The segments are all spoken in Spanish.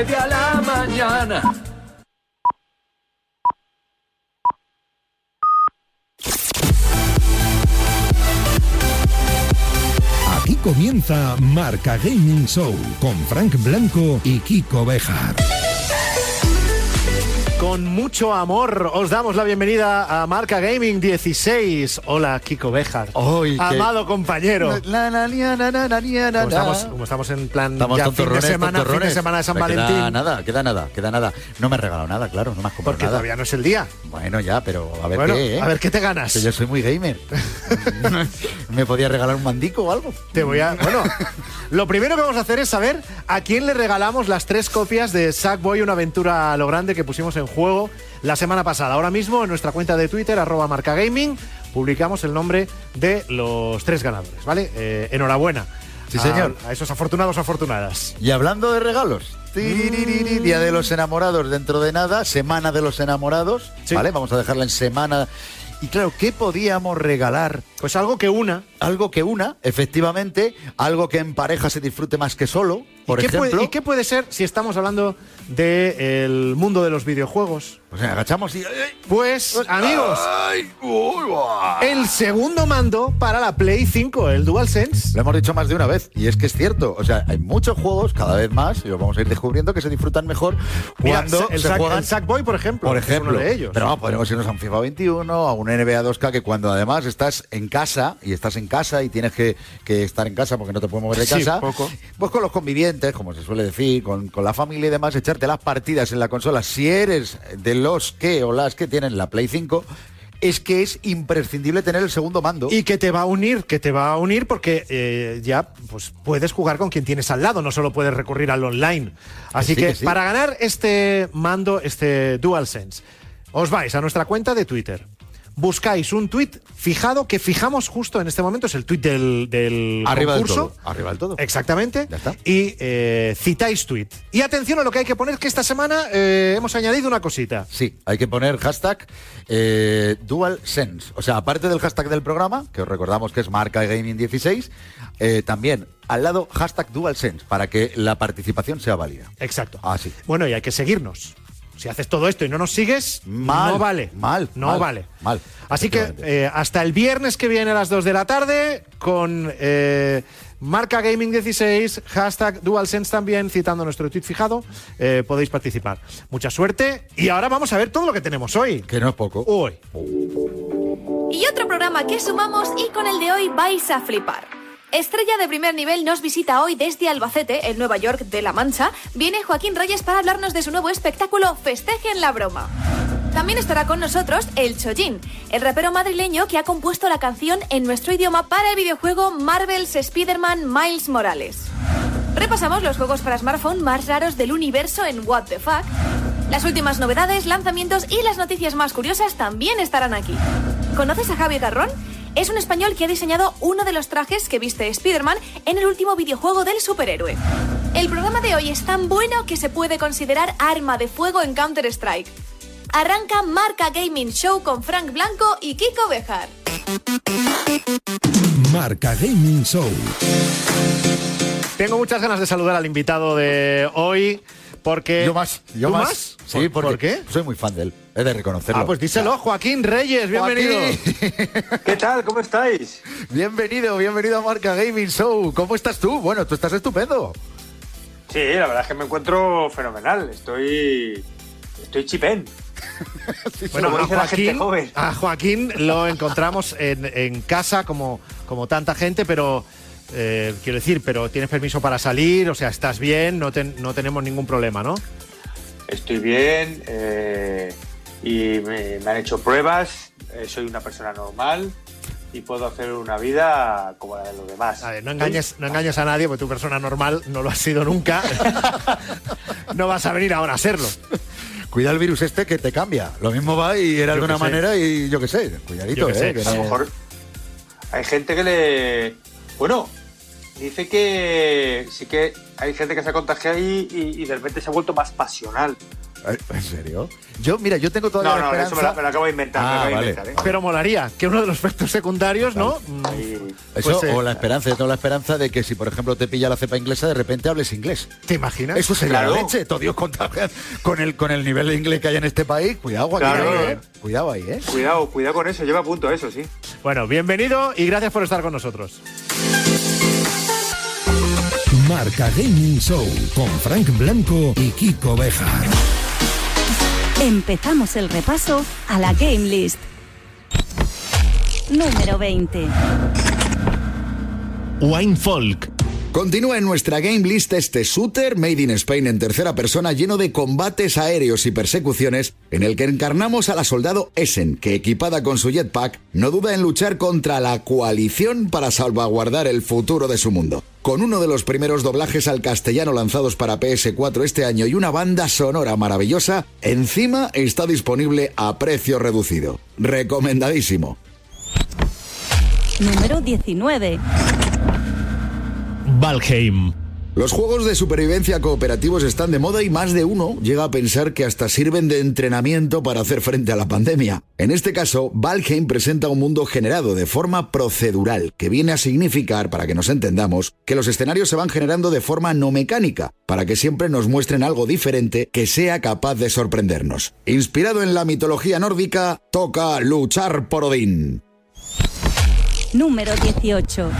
media la mañana. Aquí comienza Marca Gaming Show con Frank Blanco y Kiko Bejar. Con mucho amor os damos la bienvenida a Marca Gaming 16. Hola, Kiko Bejar. Qué- Amado compañero. La, la, la. Como estamos, como estamos en plan Estamos ya fin de semana, fin de semana de San Me Queda Valentín. nada, queda nada, queda nada. No me has regalado nada, claro, no me has comprado Porque nada. todavía no es el día. Bueno, ya, pero a ver Bueno, qué, ¿eh? a ver qué te ganas. Que yo soy muy gamer. ¿Me podía regalar un mandico o algo? Te voy a. Bueno, lo primero que vamos a hacer es saber a quién le regalamos las tres copias de Sackboy, una aventura a lo grande que pusimos en juego la semana pasada. Ahora mismo en nuestra cuenta de Twitter, arroba marcagaming, publicamos el nombre de los tres ganadores, ¿vale? Eh, enhorabuena. Sí, a- señor. A, esos afortunados afortunadas. Y hablando de regalos, Día de los Enamorados dentro de nada, Semana de los Enamorados, Sí. ¿vale? Vamos a dejarla en semana. Y claro, ¿qué podíamos regalar? Pues algo que una. Algo que una, efectivamente, algo que en pareja se disfrute más que solo, por ¿Y qué, ejemplo. puede, y qué puede ser si estamos hablando del mundo de los videojuegos? Pues agachamos y. Pues, amigos, ¡Ay! uy, buah. el segundo mando para la Play 5, el DualSense. Lo hemos dicho más de una vez, y es que es cierto. O sea, hay muchos juegos, cada vez más, y lo vamos a ir descubriendo, que se disfrutan mejor Mira, cuando el, se juegan. el Sackboy, por ejemplo. por es ejemplo, uno de ellos. pero vamos, podemos irnos a un FIFA 21, a un NBA 2K, que cuando además estás en casa, y estás en casa y tienes que, que estar en casa porque no te puedes mover de Sí, casa, poco. pues con los convivientes, como se suele decir, con, con la familia y demás, echarte las partidas en la consola, si eres de los que o las que tienen la Play 5, es que es imprescindible tener el segundo mando. Y que te va a unir, que te va a unir porque eh, ya pues puedes jugar con quien tienes al lado, no solo puedes recurrir al online. Así sí, que, que sí. para ganar este mando, este DualSense, os vais a nuestra cuenta de Twitter. Buscáis un tweet fijado que fijamos justo en este momento, es el tweet del, del Arriba del concurso. todo, arriba del todo. Exactamente. Ya está. Y eh, citáis tweet. Y atención a lo que hay que poner, que esta semana eh, hemos añadido una cosita. Sí, hay que poner hashtag eh, DualSense. O sea, aparte del hashtag del programa, que os recordamos que es marca gaming 16, eh, también al lado hashtag DualSense, para que la participación sea válida. Exacto. Ah, sí. Bueno, y hay que seguirnos. Si haces todo esto y no nos sigues, Mal, no vale. mal, No mal, vale. mal. Así que eh, hasta el viernes que viene a las 2 de la tarde, con eh, marca Gaming 16, hashtag DualSense también, citando nuestro tweet fijado, eh, podéis participar. Mucha suerte. Y ahora vamos a ver todo lo que tenemos hoy. Que no es poco. Hoy. Y otro programa que sumamos y con el de hoy vais a flipar. Estrella de primer nivel nos visita hoy desde Albacete, en Nueva York de La Mancha. Viene Joaquín Reyes para hablarnos de su nuevo espectáculo Festejen la broma. También estará con nosotros el Chojin, el rapero madrileño que ha compuesto la canción en nuestro idioma para el videojuego Marvel's Spider-Man Miles Morales. Repasamos los juegos para smartphone más raros del universo en What the Fuck. Las últimas novedades, lanzamientos y las noticias más curiosas también estarán aquí. ¿Conoces a Javi Garrón? Es un español que ha diseñado uno de los trajes que viste Spider-Man en el último videojuego del superhéroe. El programa de hoy es tan bueno que se puede considerar arma de fuego en Counter-Strike. Arranca Marca Gaming Show con Frank Blanco y Kiko Bejar. Marca Gaming Show. Tengo muchas ganas de saludar al invitado de hoy, porque... Yo más, yo ¿Tú más. más? Sí, ¿Por- porque ¿Por qué? soy muy fan de él. He de reconocerlo. Ah, pues díselo, Joaquín Reyes, bienvenido. Joaquín. ¿Qué tal? ¿Cómo estáis? bienvenido, bienvenido a Marca Gaming Show. ¿Cómo estás tú? Bueno, tú estás estupendo. Sí, la verdad es que me encuentro fenomenal. Estoy. Estoy chipén. Bueno, Como a dice la gente Joaquín, joven. a Joaquín lo encontramos en, en casa como, como tanta gente, pero eh, quiero decir, pero tienes permiso para salir, o sea, estás bien, no, ten- no tenemos ningún problema, ¿no? Estoy bien eh, y me, me han hecho pruebas. eh, soy una persona normal y puedo hacer una vida como la de los demás. A ver, no engañes, no engañes a nadie, porque tu persona normal no lo has sido nunca. no vas a venir ahora a serlo. Cuida el virus este que te cambia. Lo mismo va y era de sé. manera y yo qué sé. Cuidadito, que eh, sé. que A lo mejor hay gente que le. Bueno, dice que sí que hay gente que se ha contagiado y, y- y de repente se ha vuelto más pasional. Eh, ¿En serio? Yo, mira, yo tengo todavía No, la no, eso esperanza... me lo, me lo acabo de inventar. me lo Ah, acabo de vale. inventar, ¿eh? Pero molaría que uno de los efectos secundarios, ¿no? Mm. Eso, Pues, eh, o la esperanza, yo tengo la esperanza de que si, por ejemplo, te pilla la cepa inglesa, de repente hables inglés. ¿Te imaginas? Eso sería Claro. la leche. Todo Dios contagia con el, con el nivel de inglés que hay en este país. Cuidado, aquí, Claro. ¿eh? Cuidado ahí, ¿eh? Cuidado, cuidado con eso, lleva a punto eso, sí. Bueno, bienvenido y gracias por estar con nosotros. Marca Gaming Show con Frank Blanco y Kiko Bejar. Empezamos el repaso a la Game List. Número 20. Wine Folk. Continúa en nuestra game list este shooter made in Spain en tercera persona lleno de combates aéreos y persecuciones en el que encarnamos a la soldado Essen que equipada con su jetpack no duda en luchar contra la coalición para salvaguardar el futuro de su mundo. Con uno de los primeros doblajes al castellano lanzados para PS4 este año y una banda sonora maravillosa, encima está disponible a precio reducido. Recomendadísimo. Número 19. Valheim. Los juegos de supervivencia cooperativos están de moda y más de uno llega a pensar que hasta sirven de entrenamiento para hacer frente a la pandemia. En este caso, Valheim presenta un mundo generado de forma procedural, que viene a significar, para que nos entendamos, que los escenarios se van generando de forma no mecánica, para que siempre nos muestren algo diferente que sea capaz de sorprendernos. Inspirado en la mitología nórdica, toca luchar por Odín. Número 18.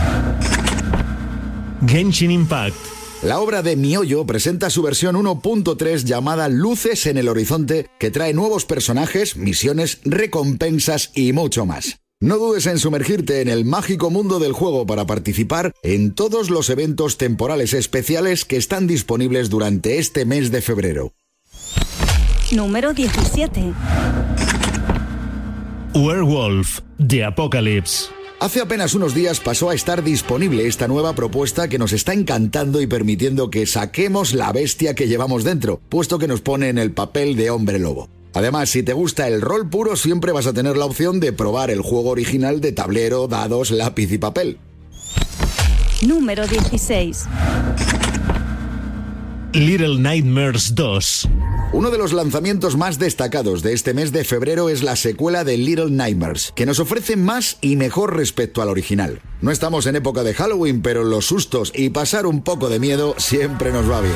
Genshin Impact. La obra de Miollo presenta su versión 1.3 llamada Luces en el Horizonte, que trae nuevos personajes, misiones, recompensas y mucho más. No dudes en sumergirte en el mágico mundo del juego para participar en todos los eventos temporales especiales que están disponibles durante este mes de febrero. Número 17. Werewolf. The Apocalypse. Hace apenas unos días pasó a estar disponible esta nueva propuesta que nos está encantando y permitiendo que saquemos la bestia que llevamos dentro, puesto que nos pone en el papel de hombre lobo. Además, si te gusta el rol puro, siempre vas a tener la opción de probar el juego original de tablero, dados, lápiz y papel. Número 16. Little Nightmares 2. Uno de los lanzamientos más destacados de este mes de febrero es la secuela de Little Nightmares, que nos ofrece más y mejor respecto al original. No estamos en época de Halloween, pero los sustos y pasar un poco de miedo siempre nos va bien.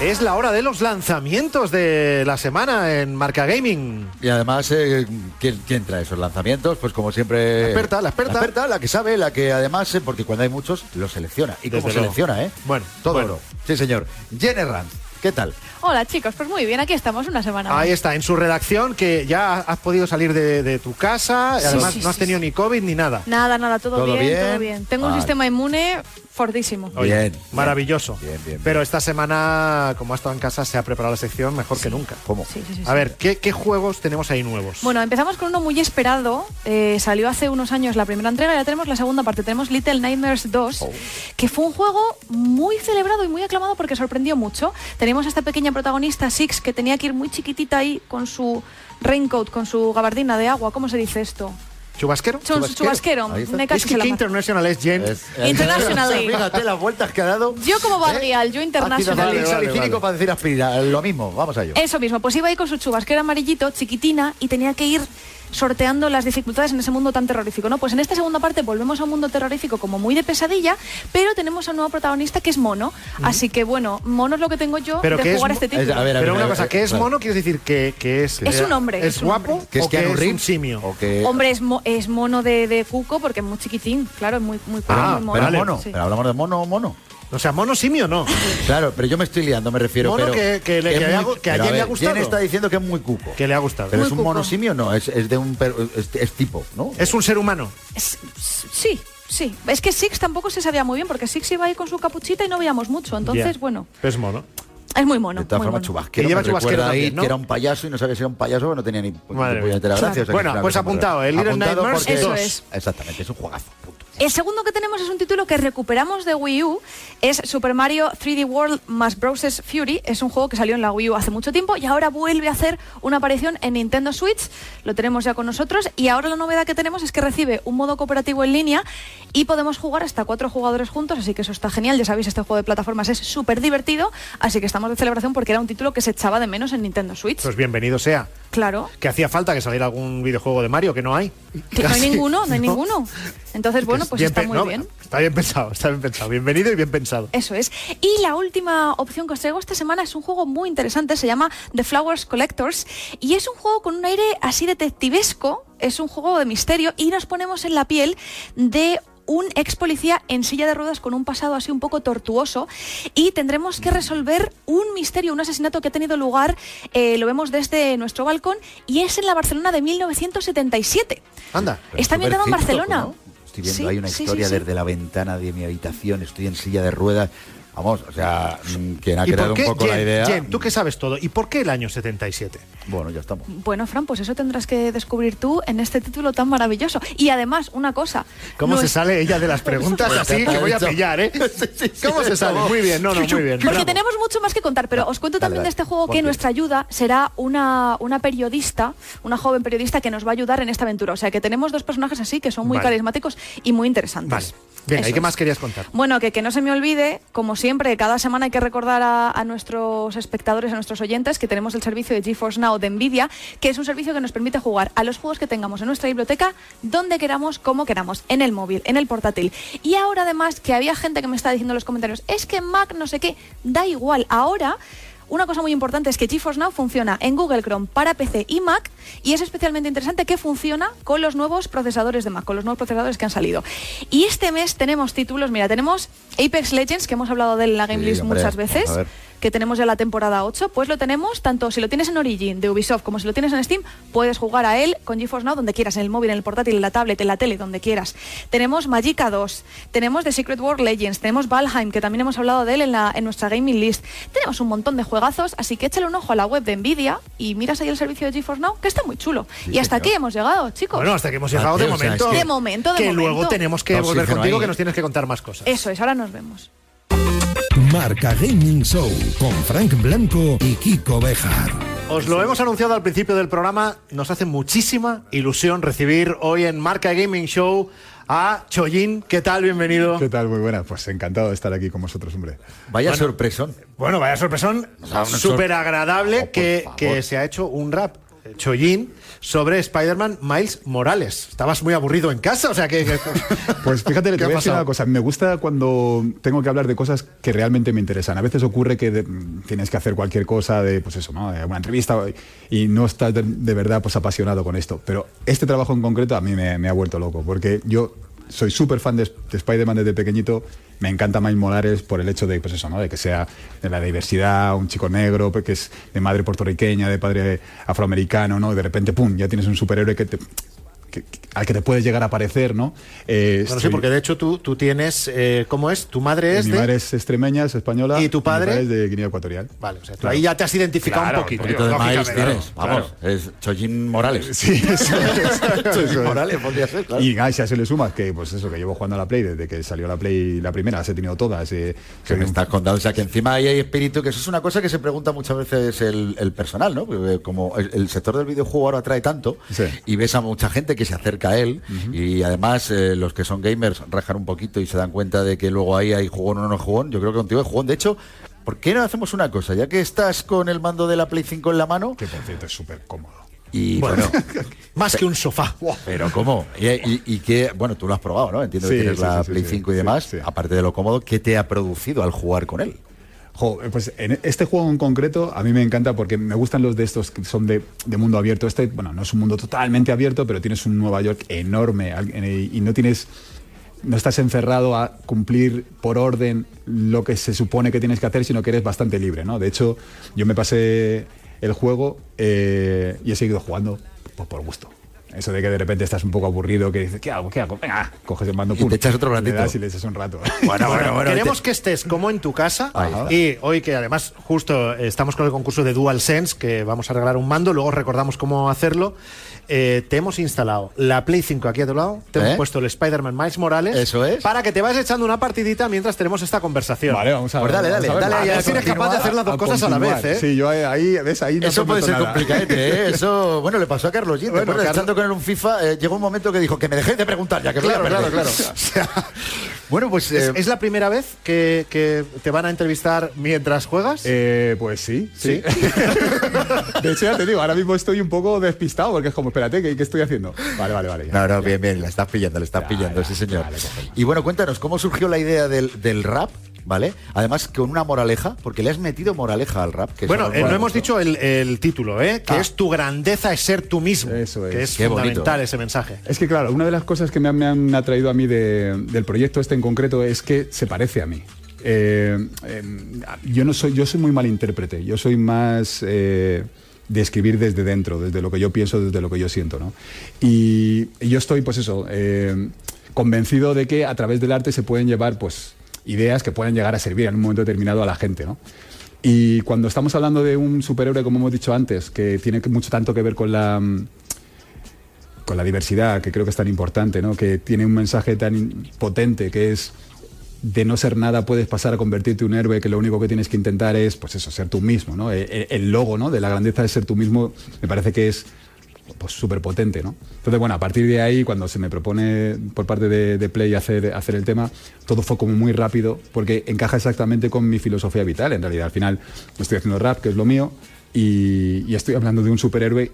Es la hora de los lanzamientos de la semana en Marca Gaming. Y además, eh, ¿quién, quién trae esos lanzamientos? Pues como siempre... La experta, la experta. La que sabe, la que además, eh, porque cuando hay muchos, los selecciona. ¿Y cómo Desde luego. selecciona, eh? Bueno, Todo bueno. oro. Sí, señor. Jenny Rand, ¿qué tal? Hola chicos, pues muy bien, aquí estamos una semana más. Ahí está, en su redacción, que ya has podido salir de, de tu casa, Sí, además sí, no has sí, tenido sí. ni COVID ni nada. Nada, nada, todo, ¿Todo bien, bien? todo bien. Tengo un sistema inmune fortísimo. Oye, Bien, maravilloso. bien, bien, bien. Pero esta semana, como has estado en casa, se ha preparado la sección mejor que nunca. ¿Cómo? Sí, sí, sí, A sí. ver, ¿qué, qué juegos tenemos ahí nuevos? Bueno, empezamos con uno muy esperado. eh, salió hace unos años la primera entrega ya tenemos la segunda parte. Tenemos Little Nightmares 2, que fue un juego muy celebrado y muy aclamado porque sorprendió mucho. Tenemos esta pequeña protagonista, Six, que tenía que ir muy chiquitita ahí con su raincoat, con su gabardina de agua. ¿Cómo se dice esto? ¿Chubasquero? Su chubasquero. chubasquero. Me Es que mato. international es, Jen. Es- Internationally. Fíjate las vueltas que ha dado. Yo como barrial, yo Ácido international. Vale, vale, vale. para decir aspirina. Lo mismo, vamos a ello. Eso mismo, pues iba ahí con su chubasquero amarillito, chiquitina, y tenía que ir sorteando las dificultades en ese mundo tan terrorífico, ¿no? Pues en esta segunda parte volvemos a un mundo terrorífico como muy de pesadilla, pero tenemos a un nuevo protagonista que es Mono. Así que bueno, Mono es lo que tengo yo Pero de que es jugar a mo- este título. Es- a ver, a Pero ver, una a cosa, ver, ¿qué es mono? Quiere decir que, que es... Es eh, un hombre, ¿Es es un guapo hombre. ¿Que es o que es un simio? ¿O que- Hombre, es, mo- es mono de, de cuco porque es muy chiquitín, claro, es muy, muy, Ah, muy mono. Pero mono. Sí. Pero hablamos de mono o mono. O sea, mono simio no. Claro, pero yo me estoy liando, me refiero. Mono pero que- que le- que a Jen le ha gustado. Jen está diciendo que es muy cuco. que le ha gustado. Pero Muy es un cuco. mono simio, no, es, es de un per- es, es tipo, ¿no? Es un ser humano. Es- sí, sí. Es que Six tampoco se sabía muy bien porque Six iba ahí con su capuchita y no veíamos mucho. Entonces, bueno, Es mono. es muy mono. de todas formas, chubasquero. Que lleva me chubasquero recuerda ahí también, ¿no? que era un payaso y no sabía si era un payaso o no tenía ni, Madre mía. gracia. o sea que Bueno, pues apuntado, el Little Nightmares Eso es. Exactamente, es un juegazo. punto. El segundo que tenemos es un título que recuperamos de Wii U. Es Super Mario 3D World más Bros. Fury. Es un juego que salió en la Wii U hace mucho tiempo y ahora vuelve a hacer una aparición en Nintendo Switch. Lo tenemos ya con nosotros. Y ahora la novedad que tenemos es que recibe un modo cooperativo en línea y podemos jugar hasta cuatro jugadores juntos. Así que eso está genial. Ya sabéis, este juego de plataformas es súper divertido. Así que estamos de celebración porque era un título que se echaba de menos en Nintendo Switch. Pues bienvenido sea. Claro. Que hacía falta que saliera algún videojuego de Mario, que no hay. Que no hay ninguno, no hay ninguno. Entonces, bueno, pues Bien está muy no, bien. Está bien pensado, está bien pensado. Bienvenido y bien pensado. Eso es. Y la última opción que os traigo esta semana es un juego muy interesante, se llama The Flowers Collectors y es un juego con un aire así detectivesco, es un juego de misterio y nos ponemos en la piel de un ex policía en silla de ruedas con un pasado así un poco tortuoso y tendremos que resolver un misterio, un asesinato que ha tenido lugar, eh, lo vemos desde nuestro balcón y es en la Barcelona de 1977. Anda. Está ambientado en Barcelona. ¿no? Estoy viendo Sí, ahí una historia sí, sí. desde la ventana de mi habitación, estoy en silla de ruedas. Vamos, o sea, mm, quien ha ¿Y creado qué, un poco la idea. Jen, tú que sabes todo, ¿y por qué el año 77? Bueno, ya estamos. Bueno, Fran, pues eso tendrás que descubrir tú en este título tan maravilloso. Y además, una cosa. ¿Cómo se sale ella de las preguntas Pues así te que voy a pillar, eh? ¿Cómo se sale? Muy bien, no, no, muy bien. Porque bravo. tenemos mucho más que contar, pero os cuento también dale. de este juego que nuestra ayuda será una, una periodista, una joven periodista que nos va a ayudar en esta aventura. O sea que tenemos dos personajes así que son muy Vale. carismáticos y muy interesantes. Vale. Venga, Eso ¿y qué más querías contar? Bueno, que, que no se me olvide, como siempre, cada semana hay que recordar a, nuestros espectadores, a nuestros oyentes, que tenemos el servicio de GeForce Now de Nvidia, que es un servicio que nos permite jugar a los juegos que tengamos en nuestra biblioteca, donde queramos, como queramos, en el móvil, en el portátil. Y ahora además que había gente que me está diciendo en los comentarios, es que Mac no sé qué, da igual, ahora... Una cosa muy importante es que GeForce Now funciona en Google Chrome para PC y Mac y es especialmente interesante que funciona con los nuevos procesadores de Mac, con los nuevos procesadores que han salido. Y este mes tenemos títulos, mira, tenemos Apex Legends, que hemos hablado de él en la Game Sí, List hombre, muchas veces. Que tenemos ya la temporada 8, pues lo tenemos tanto si lo tienes en Origin de Ubisoft como si lo tienes en Steam, puedes jugar a él con GeForce Now donde quieras, en el móvil, en el portátil, en la tablet, en la tele, donde quieras. Tenemos Magica 2, tenemos The Secret World Legends, tenemos Valheim, que también hemos hablado de él en, la, en nuestra gaming list. Tenemos un montón de juegazos, así que échale un ojo a la web de Nvidia y miras ahí el servicio de GeForce Now, que está muy chulo. y hasta señor. aquí hemos llegado, chicos. Bueno, hasta que hemos llegado de Hace, o sea, momento. es que- De momento, de que momento. luego tenemos que volver contigo, ahí. que nos tienes que contar más cosas. Eso es, ahora nos vemos. Marca Gaming Show con Frank Blanco y Kiko Bejar. Os lo hemos anunciado al principio del programa. Nos hace muchísima ilusión recibir hoy en Marca Gaming Show a Choyin. ¿Qué tal? Bienvenido. ¿Qué tal? Muy buena. Pues encantado de estar aquí con vosotros, hombre. Vaya sorpresón. Bueno, vaya sorpresón. sea, una sor- Súper agradable Oh, que, que se ha hecho un rap. Choyin sobre Spider-Man Miles Morales. Estabas muy aburrido en casa, o sea que. que- Pues fíjate, ¿Qué te voy a decir una cosa. Me gusta cuando tengo que hablar de cosas que realmente me interesan. A veces ocurre que de- tienes que hacer cualquier cosa de, pues eso, ¿no? De una entrevista y no estás de, de verdad pues apasionado con esto. Pero este trabajo en concreto a mí me, me ha vuelto loco porque yo soy súper fan de, de Spider-Man desde pequeñito. Me encanta Miles Morales por el hecho de, pues eso, ¿no? de que sea de la diversidad, un chico negro, pues, que es de madre puertorriqueña, de padre afroamericano, ¿no? Y de repente, ¡pum!, ya tienes un superhéroe que te, que- que- al que te puedes llegar a parecer, ¿no? Eh, Bueno, sí, estoy- porque de hecho tú, tú tienes. eh, ¿Cómo es? ¿Tu madre es mi de.? madre es extremeña, es española. ¿Y tu padre? mi padre es de Guinea Ecuatorial. Vale, o sea, tú Claro. ahí ya te has identificado Claro, un poquito. un poquito de lógicamente. tienes. Vamos, es Chojin Morales. Sí, eso es. Morales podría ser, claro. Y a eso le sumas que, pues eso, que llevo jugando a la Play desde que salió la Play la primera, las he tenido todas. eh, Que me un- estás contando, o sea, que encima ahí hay espíritu, que eso es una cosa que se pregunta muchas veces el, el personal, ¿no? Como el, el sector del videojuego ahora atrae tanto Sí. y ves a mucha gente que se acerca a él y además eh, los que son gamers rajan un poquito y se dan cuenta de que luego ahí hay jugón o no jugón, yo creo que contigo hay jugón. De hecho, ¿por qué no hacemos una cosa? Ya que estás con el mando de la Play 5 en la mano Que por cierto es súper cómodo. y bueno, Más que un sofá. pero ¿cómo? Y, y- y qué, bueno, tú lo has probado, ¿no? Entiendo Sí, que tienes sí, la sí, Play sí, 5 y sí, demás, sí. aparte de lo cómodo, ¿qué te ha producido al jugar con él? Jo, pues en este juego en concreto a mí me encanta porque me gustan los de estos que son de, mundo abierto. Este, bueno, no es un mundo totalmente abierto, pero tienes un Nueva York enorme y no tienes no estás encerrado a cumplir por orden lo que se supone que tienes que hacer, sino que eres bastante libre, ¿no? De hecho, yo me pasé el juego eh, y he seguido jugando por, por gusto. Eso de que de repente estás un poco aburrido, que dices, ¿qué hago? ¿Qué hago? Venga, coges el mando Y te echas otro le ratito. das y le echas un rato. Bueno, bueno, bueno. Queremos te- que estés como en tu casa está. y hoy que además justo estamos con el concurso de DualSense que vamos a regalar un mando, luego recordamos cómo hacerlo. Eh, te hemos instalado la Play 5 aquí a tu lado, te ¿Eh? hemos puesto el Spider-Man Miles Morales Eso es. para que te vayas echando una partidita mientras tenemos esta conversación. Vale, vamos a Pues dale, dale, a ver. dale ver si eres capaz de hacer las dos a cosas a la vez, ¿eh? Sí, yo ahí, ves, ahí no Eso puede ser complicadete, ¿eh? Eso, bueno, le pasó a Carlos Gin, ¿te Bueno? Carlos- Estando con él un FIFA, eh, llegó un momento que dijo que me dejéis de preguntar ya, que voy a Claro, perder. claro, claro. O sea, Bueno, pues... ¿Es, eh, es la primera vez que, que te van a entrevistar mientras juegas? Eh, pues sí, sí. de hecho, ya te digo, ahora mismo estoy un poco despistado porque es como, espérate, ¿qué, qué estoy haciendo? Vale, vale, vale. ya. No, no, bien, bien, la estás pillando, la estás pillando, sí señor. Y bueno, cuéntanos, ¿cómo surgió la idea del, del rap? ¿Vale? Además, con una moraleja, porque le has metido moraleja al rap. Que Bueno, eh, no hemos dicho el, el título, ¿eh? que Ah. es tu grandeza es ser tú mismo. Eso es. Que es Qué bonito. fundamental ese mensaje. Es que claro, una de las cosas que me han, me han atraído a mí de- del proyecto este en concreto es que se parece a mí. Eh, eh, yo no soy, yo soy muy mal intérprete. Yo soy más eh, de escribir desde dentro, desde lo que yo pienso, desde lo que yo siento, ¿no? Y, y yo estoy, pues eso, eh, convencido de que a través del arte se pueden llevar, pues, ideas que pueden llegar a servir en un momento determinado a la gente, ¿no? Y cuando estamos hablando de un superhéroe, como hemos dicho antes, que tiene mucho tanto que ver con la mm, con la diversidad, que creo que es tan importante, ¿no? que tiene un mensaje tan potente, que es de no ser nada puedes pasar a convertirte en un héroe, que lo único que tienes que intentar es, pues eso, ser tú mismo. ¿no? E- e- El, logo ¿no? de la grandeza de ser tú mismo me parece que es pues súper potente, ¿no? Entonces, bueno, a partir de ahí, cuando se me propone por parte de, de Play hacer, hacer el tema, todo fue como muy rápido, porque encaja exactamente con mi filosofía vital. En realidad, al final, estoy haciendo rap, que es lo mío, y, y estoy hablando de un superhéroe,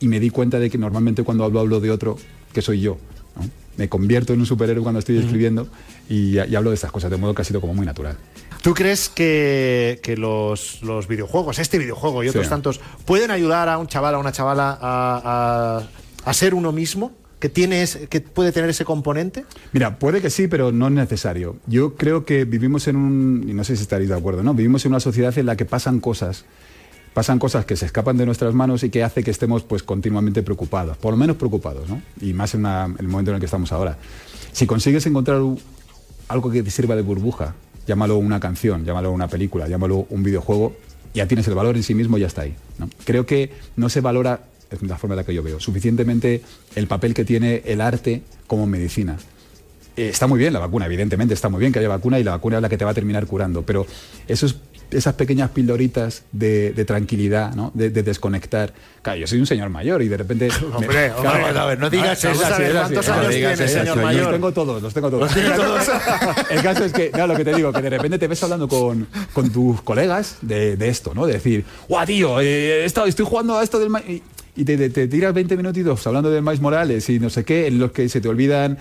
y me di cuenta de que normalmente cuando hablo, hablo de otro, que soy yo. ¿no? Me convierto en un superhéroe cuando estoy escribiendo y, y hablo de estas cosas, de modo que ha sido como muy natural. ¿Tú crees que, que los, los videojuegos, este videojuego y otros Sí. tantos, pueden ayudar a un chaval, a una chavala a, a- a ser uno mismo? ¿Que, tiene ese- ¿Que puede tener ese componente? Mira, puede que sí, pero no es necesario. Yo creo que vivimos en un, y no sé si estaréis de acuerdo, ¿no? Vivimos en una sociedad en la que pasan cosas, pasan cosas que se escapan de nuestras manos y que hace que estemos pues continuamente preocupados, por lo menos preocupados, ¿no? Y más en, una- en el momento en el que estamos ahora. Si consigues encontrar algo que te sirva de burbuja, llámalo una canción, llámalo una película, llámalo un videojuego, ya tienes el valor en sí mismo y ya está ahí. ¿no? Creo que no se valora, es la forma en la que yo veo, suficientemente el papel que tiene el arte como medicina. Eh, está muy bien la vacuna, evidentemente está muy bien que haya vacuna y la vacuna es la que te va a terminar curando, pero esos, esas pequeñas pildoritas de, de tranquilidad, ¿no? de, de desconectar. Claro, yo soy un señor mayor y de repente... me- Hombre, Claro, hombre, a ver, no digas eso, ¿cuántos años no digas tiene, eso, señor mayor? Los tengo todos, los tengo todos. El caso es que, claro, lo que te digo, que de repente te ves hablando con, con tus colegas de, de esto, ¿no? De decir, guau, tío, eh, he estado- estoy jugando a esto del... Ma-", Y, y te, te- te tiras 20 minutitos hablando de Miles Morales y no sé qué, en los que se te olvidan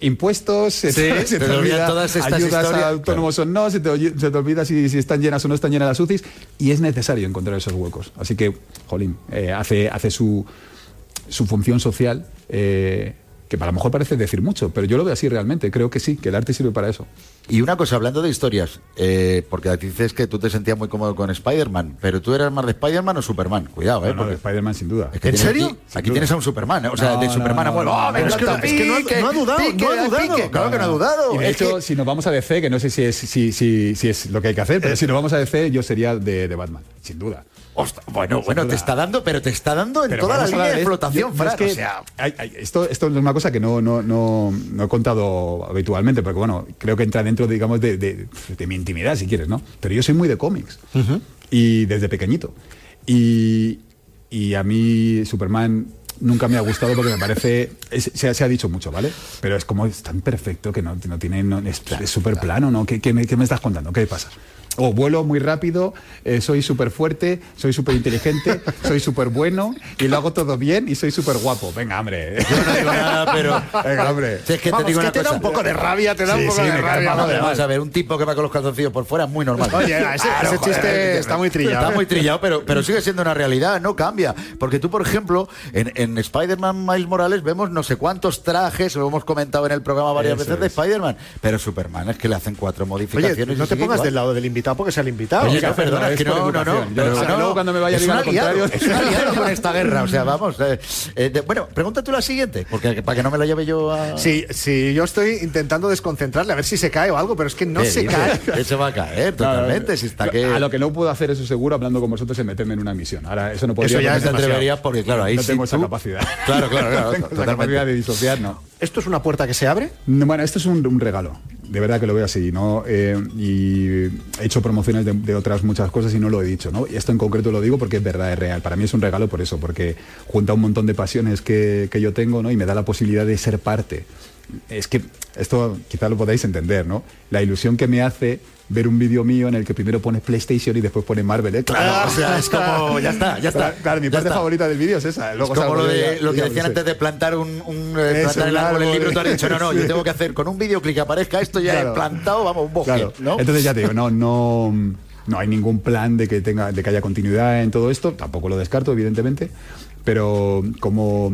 impuestos, se, Sí, te, se olvida todas estas ayudas historias. a autónomos o no, se te, se te olvida si, si están llenas o no están llenas las UCIs y es necesario encontrar esos huecos. Así que, jolín, eh, hace, hace su, su función social, eh, que a lo mejor parece decir mucho, pero yo lo veo así realmente. Creo que sí, que el arte sirve para eso. Y una cosa, hablando de historias, eh, porque dices que tú te sentías muy cómodo con Spider-Man, pero tú eras más de Spider-Man o Superman. Cuidado, ¿eh? No, no, porque de Spider-Man sin duda. es que ¿En serio? Aquí, tienes a un Superman, ¿eh? o sea, No, de Superman no, a vuelo. no, ¡Oh, es que es que no ha- Pique, no ha dudado, pique, no ha dudado. pique. Claro que no ha dudado. Y de Es que- hecho, si nos vamos a DC, que no sé si es, si, si, si es lo que hay que hacer, pero si nos vamos a DC, yo sería de, de Batman, sin duda. Bueno, bueno, te está dando, pero te está dando en Pero toda la línea de yo Fran, es que o sea, hay- hay- esto, esto es una cosa que no, no, no, no he contado habitualmente, porque bueno, creo que entra dentro, digamos, de, de- de mi intimidad, si quieres, ¿no? Pero yo soy muy de cómics. Y desde pequeñito. Y, y a mí Superman nunca me ha gustado porque me parece es- se, ha- se ha dicho mucho vale pero es como es tan perfecto que no, no tiene no, es es súper plano no ¿Qué, qué me, qué me estás contando qué pasa o vuelo muy rápido, eh, soy súper fuerte, soy súper inteligente, soy súper bueno y lo hago todo bien y soy súper guapo. Venga, hombre. yo no digo nada, pero... Venga, hombre. Si es que Vamos, te digo que una te da un poco de rabia, te da Sí, un poco sí, de rabia. Vamos a ver, un tipo que va con los calzoncillos por fuera es muy normal. Oye, ese, chiste está muy trillado. Está muy trillado, pero, pero sigue siendo una realidad, no cambia. Porque tú, por ejemplo, en, en Spider-Man Miles Morales vemos no sé cuántos trajes, lo hemos comentado en el programa varias Eso veces de. Spider-Man, pero Superman es que le hacen cuatro Oye, modificaciones. no te pongas igual. del lado del invitado porque sea el invitado. Oye, O sea, no, perdona, es que no, no, no. pero O sea, no, luego cuando me vaya es diga un aliado, contrario. Es un aliado con esta guerra, o sea, vamos. eh, eh, de- bueno, pregunta tú la siguiente, porque para que no me la lleve yo a. Sí, sí, yo estoy intentando desconcentrarle a ver si se cae o algo, pero es que no ¿Qué se dices? cae. Que se va a caer totalmente. Si está que. A lo que no puedo hacer eso seguro hablando con vosotros es meterme en una misión. Ahora, eso no podría Eso ya te atreverías porque, claro, ahí no sí tengo esa capacidad. Claro, claro, claro. No tengo esa capacidad de disociar, no. ¿Esto es una puerta que se abre? No, Bueno, esto es un, un regalo. De verdad que lo veo así, ¿no? Eh, y he hecho promociones de, de otras muchas cosas y no lo he dicho, ¿no? Y esto en concreto lo digo porque es verdad, es real. Para mí es un regalo por eso, porque junta un montón de pasiones que, que yo tengo, ¿no? Y me da la posibilidad de ser parte es que esto quizá lo podáis entender, ¿no? La ilusión que me hace ver un vídeo mío en el que primero pones PlayStation y después pone Marvel, ¿eh? Claro, o sea, es como, ya está, ya está. Claro, mi parte está. favorita del vídeo es esa. Luego es como lo, de, ya- lo que ya decían sé. antes de plantar un, un, eh, Eso, plantar el árbol en el libro, tú has dicho, no, no, yo tengo que hacer con un videoclip que aparezca esto ya Claro. he plantado, vamos, un bosque, Claro. ¿no? Entonces ya te digo, no, no, no hay ningún plan de que tenga, de que haya continuidad en todo esto, tampoco lo descarto, evidentemente, pero como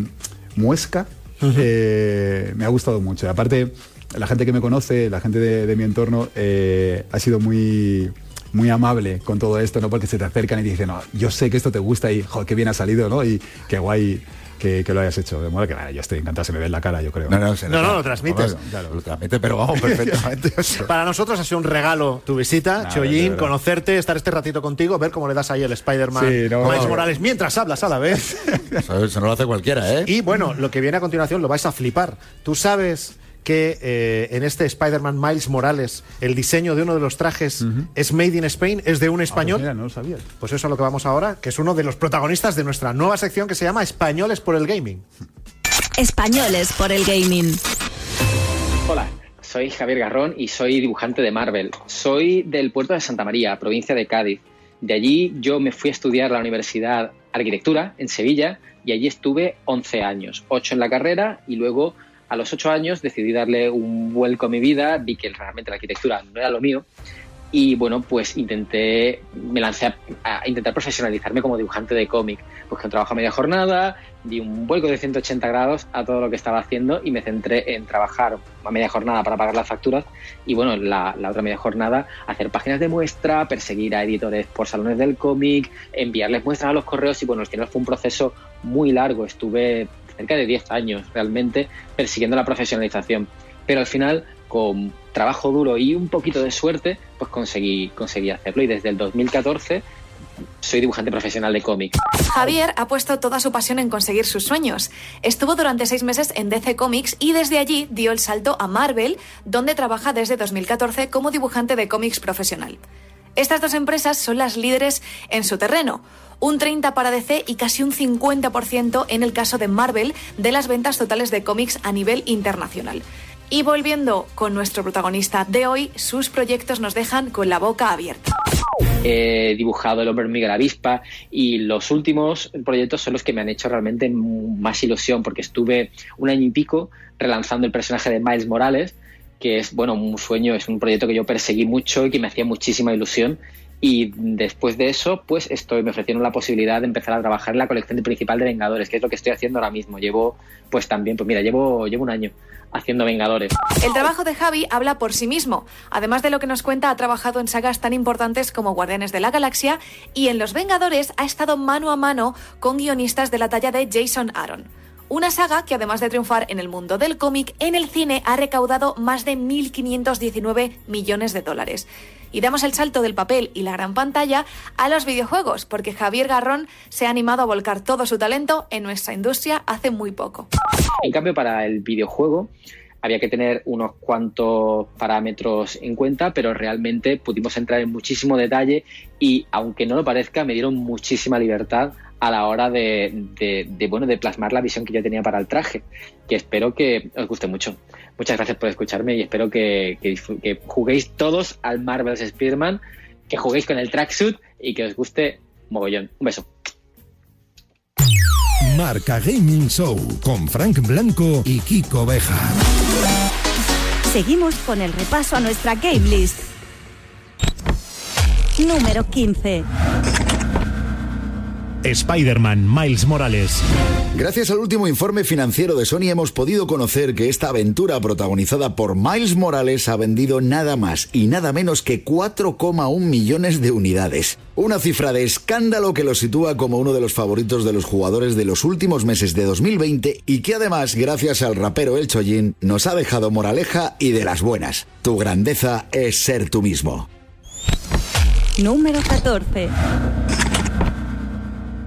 muesca eh, me ha gustado mucho. Aparte, la gente que me conoce, la gente de, mi entorno, eh, ha sido muy muy amable con todo esto, ¿no? Porque se te acercan y dicen, no, yo sé que esto te gusta y, joder, qué bien ha salido, ¿no? Y qué guay que, que lo hayas hecho. De modo que, vale, yo estoy encantado, se me ve en la cara, yo creo. No, no, se No, no, lo transmites. Vamos, Lo transmite, pero vamos, perfectamente. Para nosotros ha sido un regalo tu visita, verdad. conocerte, estar este ratito contigo, ver cómo le das ahí el Spider-Man Sí, no, Miles no. Morales mientras hablas a la vez. Eso, eso no lo hace cualquiera, ¿eh? Y bueno, lo que viene a continuación lo vais a flipar. Tú sabes que eh, en este Spider-Man Miles Morales el diseño de uno de los trajes es made in Spain, es de un Ah, pues español. mira, no lo sabía. Pues eso es a lo que vamos ahora, que es uno de los protagonistas de nuestra nueva sección que se llama Españoles por el Gaming. Españoles por el gaming. Hola, soy Javier Garrón y soy dibujante de Marvel. Soy del puerto de Santa María, provincia de Cádiz. De allí yo me fui a estudiar a la Universidad Arquitectura en Sevilla y allí estuve 11 años, 8 en la carrera y luego a los 8 años decidí darle un vuelco a mi vida, vi que realmente la arquitectura no era lo mío y bueno, pues intenté, me lancé a, a intentar profesionalizarme como dibujante de cómic. Busqué un trabajo a media jornada, di un vuelco de 180 grados a todo lo que estaba haciendo y me centré en trabajar a media jornada para pagar las facturas y bueno, la, la otra media jornada hacer páginas de muestra, perseguir a editores por salones del cómic, enviarles muestras a los correos y bueno, al final fue un proceso muy largo, estuve cerca de 10 años realmente persiguiendo la profesionalización, pero al final con trabajo duro y un poquito de suerte, pues conseguí, conseguí hacerlo y desde el 2014 soy dibujante profesional de cómic. Javier ha puesto toda su pasión en conseguir sus sueños. Estuvo durante seis meses en DC Comics y desde allí dio el salto a Marvel, donde trabaja desde 2014 como dibujante de cómics profesional. Estas dos empresas son las líderes en su terreno, un 30 para DC y casi un 50% en el caso de Marvel de las ventas totales de cómics a nivel internacional. Y volviendo con nuestro protagonista de hoy, sus proyectos nos dejan con la boca abierta. He dibujado el hombre hormiga la avispa y los últimos proyectos son los que me han hecho realmente más ilusión porque estuve un año y pico relanzando el personaje de Miles Morales que es bueno un sueño, es un proyecto que yo perseguí mucho y que me hacía muchísima ilusión y después de eso pues estoy me ofrecieron la posibilidad de empezar a trabajar en la colección principal de Vengadores que es lo que estoy haciendo ahora mismo llevo pues también pues mira llevo llevo un año haciendo Vengadores El trabajo de Javi habla por sí mismo. Además de lo que nos cuenta, ha trabajado en sagas tan importantes como Guardianes de la Galaxia y en Los Vengadores ha estado mano a mano con guionistas de la talla de Jason Aaron. Una saga que además de triunfar en el mundo del cómic, en el cine ha recaudado más de 1.519 millones de dólares. Y damos el salto del papel y la gran pantalla a los videojuegos, porque Javier Garrón se ha animado a volcar todo su talento en nuestra industria hace muy poco. En cambio, para el videojuego había que tener unos cuantos parámetros en cuenta, pero realmente pudimos entrar en muchísimo detalle y, aunque no lo parezca, me dieron muchísima libertad a la hora de, de, bueno, de plasmar la visión que yo tenía para el traje, que espero que os guste mucho. Muchas gracias por escucharme y espero que, que, que juguéis todos al Marvel's Spider-Man, que juguéis con el tracksuit y que os guste mogollón. Un beso. Marca Gaming Show con Frank Blanco y Kiko Beja. Seguimos con el repaso a nuestra game list. Número 15. Spider-Man Miles Morales. Gracias al último informe financiero de Sony hemos podido conocer que esta aventura protagonizada por Miles Morales ha vendido nada más y nada menos que 4,1 millones de unidades. Una cifra de escándalo que lo sitúa como uno de los favoritos de los jugadores de los últimos meses de 2020 y que además, gracias al rapero El Chollín, nos ha dejado moraleja y de las buenas. Tu grandeza es ser tú mismo. Número 14.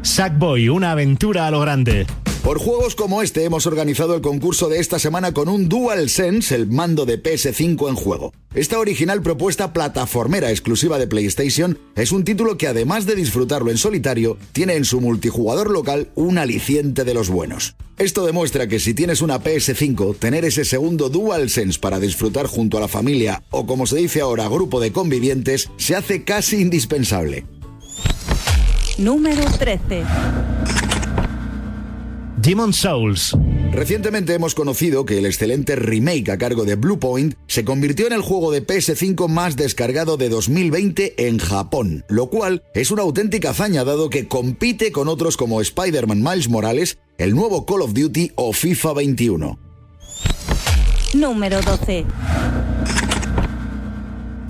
Sackboy, una aventura a lo grande. Por juegos como este hemos organizado el concurso de esta semana con un DualSense, el mando de PS5 en juego. Esta original propuesta plataformera exclusiva de PlayStation es un título que además de disfrutarlo en solitario, tiene en su multijugador local un aliciente de los buenos. Esto demuestra que si tienes una PS5, tener ese segundo DualSense para disfrutar junto a la familia o como se dice ahora grupo de convivientes se hace casi indispensable. Número 13. Demon Souls. Recientemente hemos conocido que el excelente remake a cargo de Bluepoint se convirtió en el juego de PS5 más descargado de 2020 en Japón, lo cual es una auténtica hazaña dado que compite con otros como Spider-Man Miles Morales, el nuevo Call of Duty o FIFA 21. Número 12.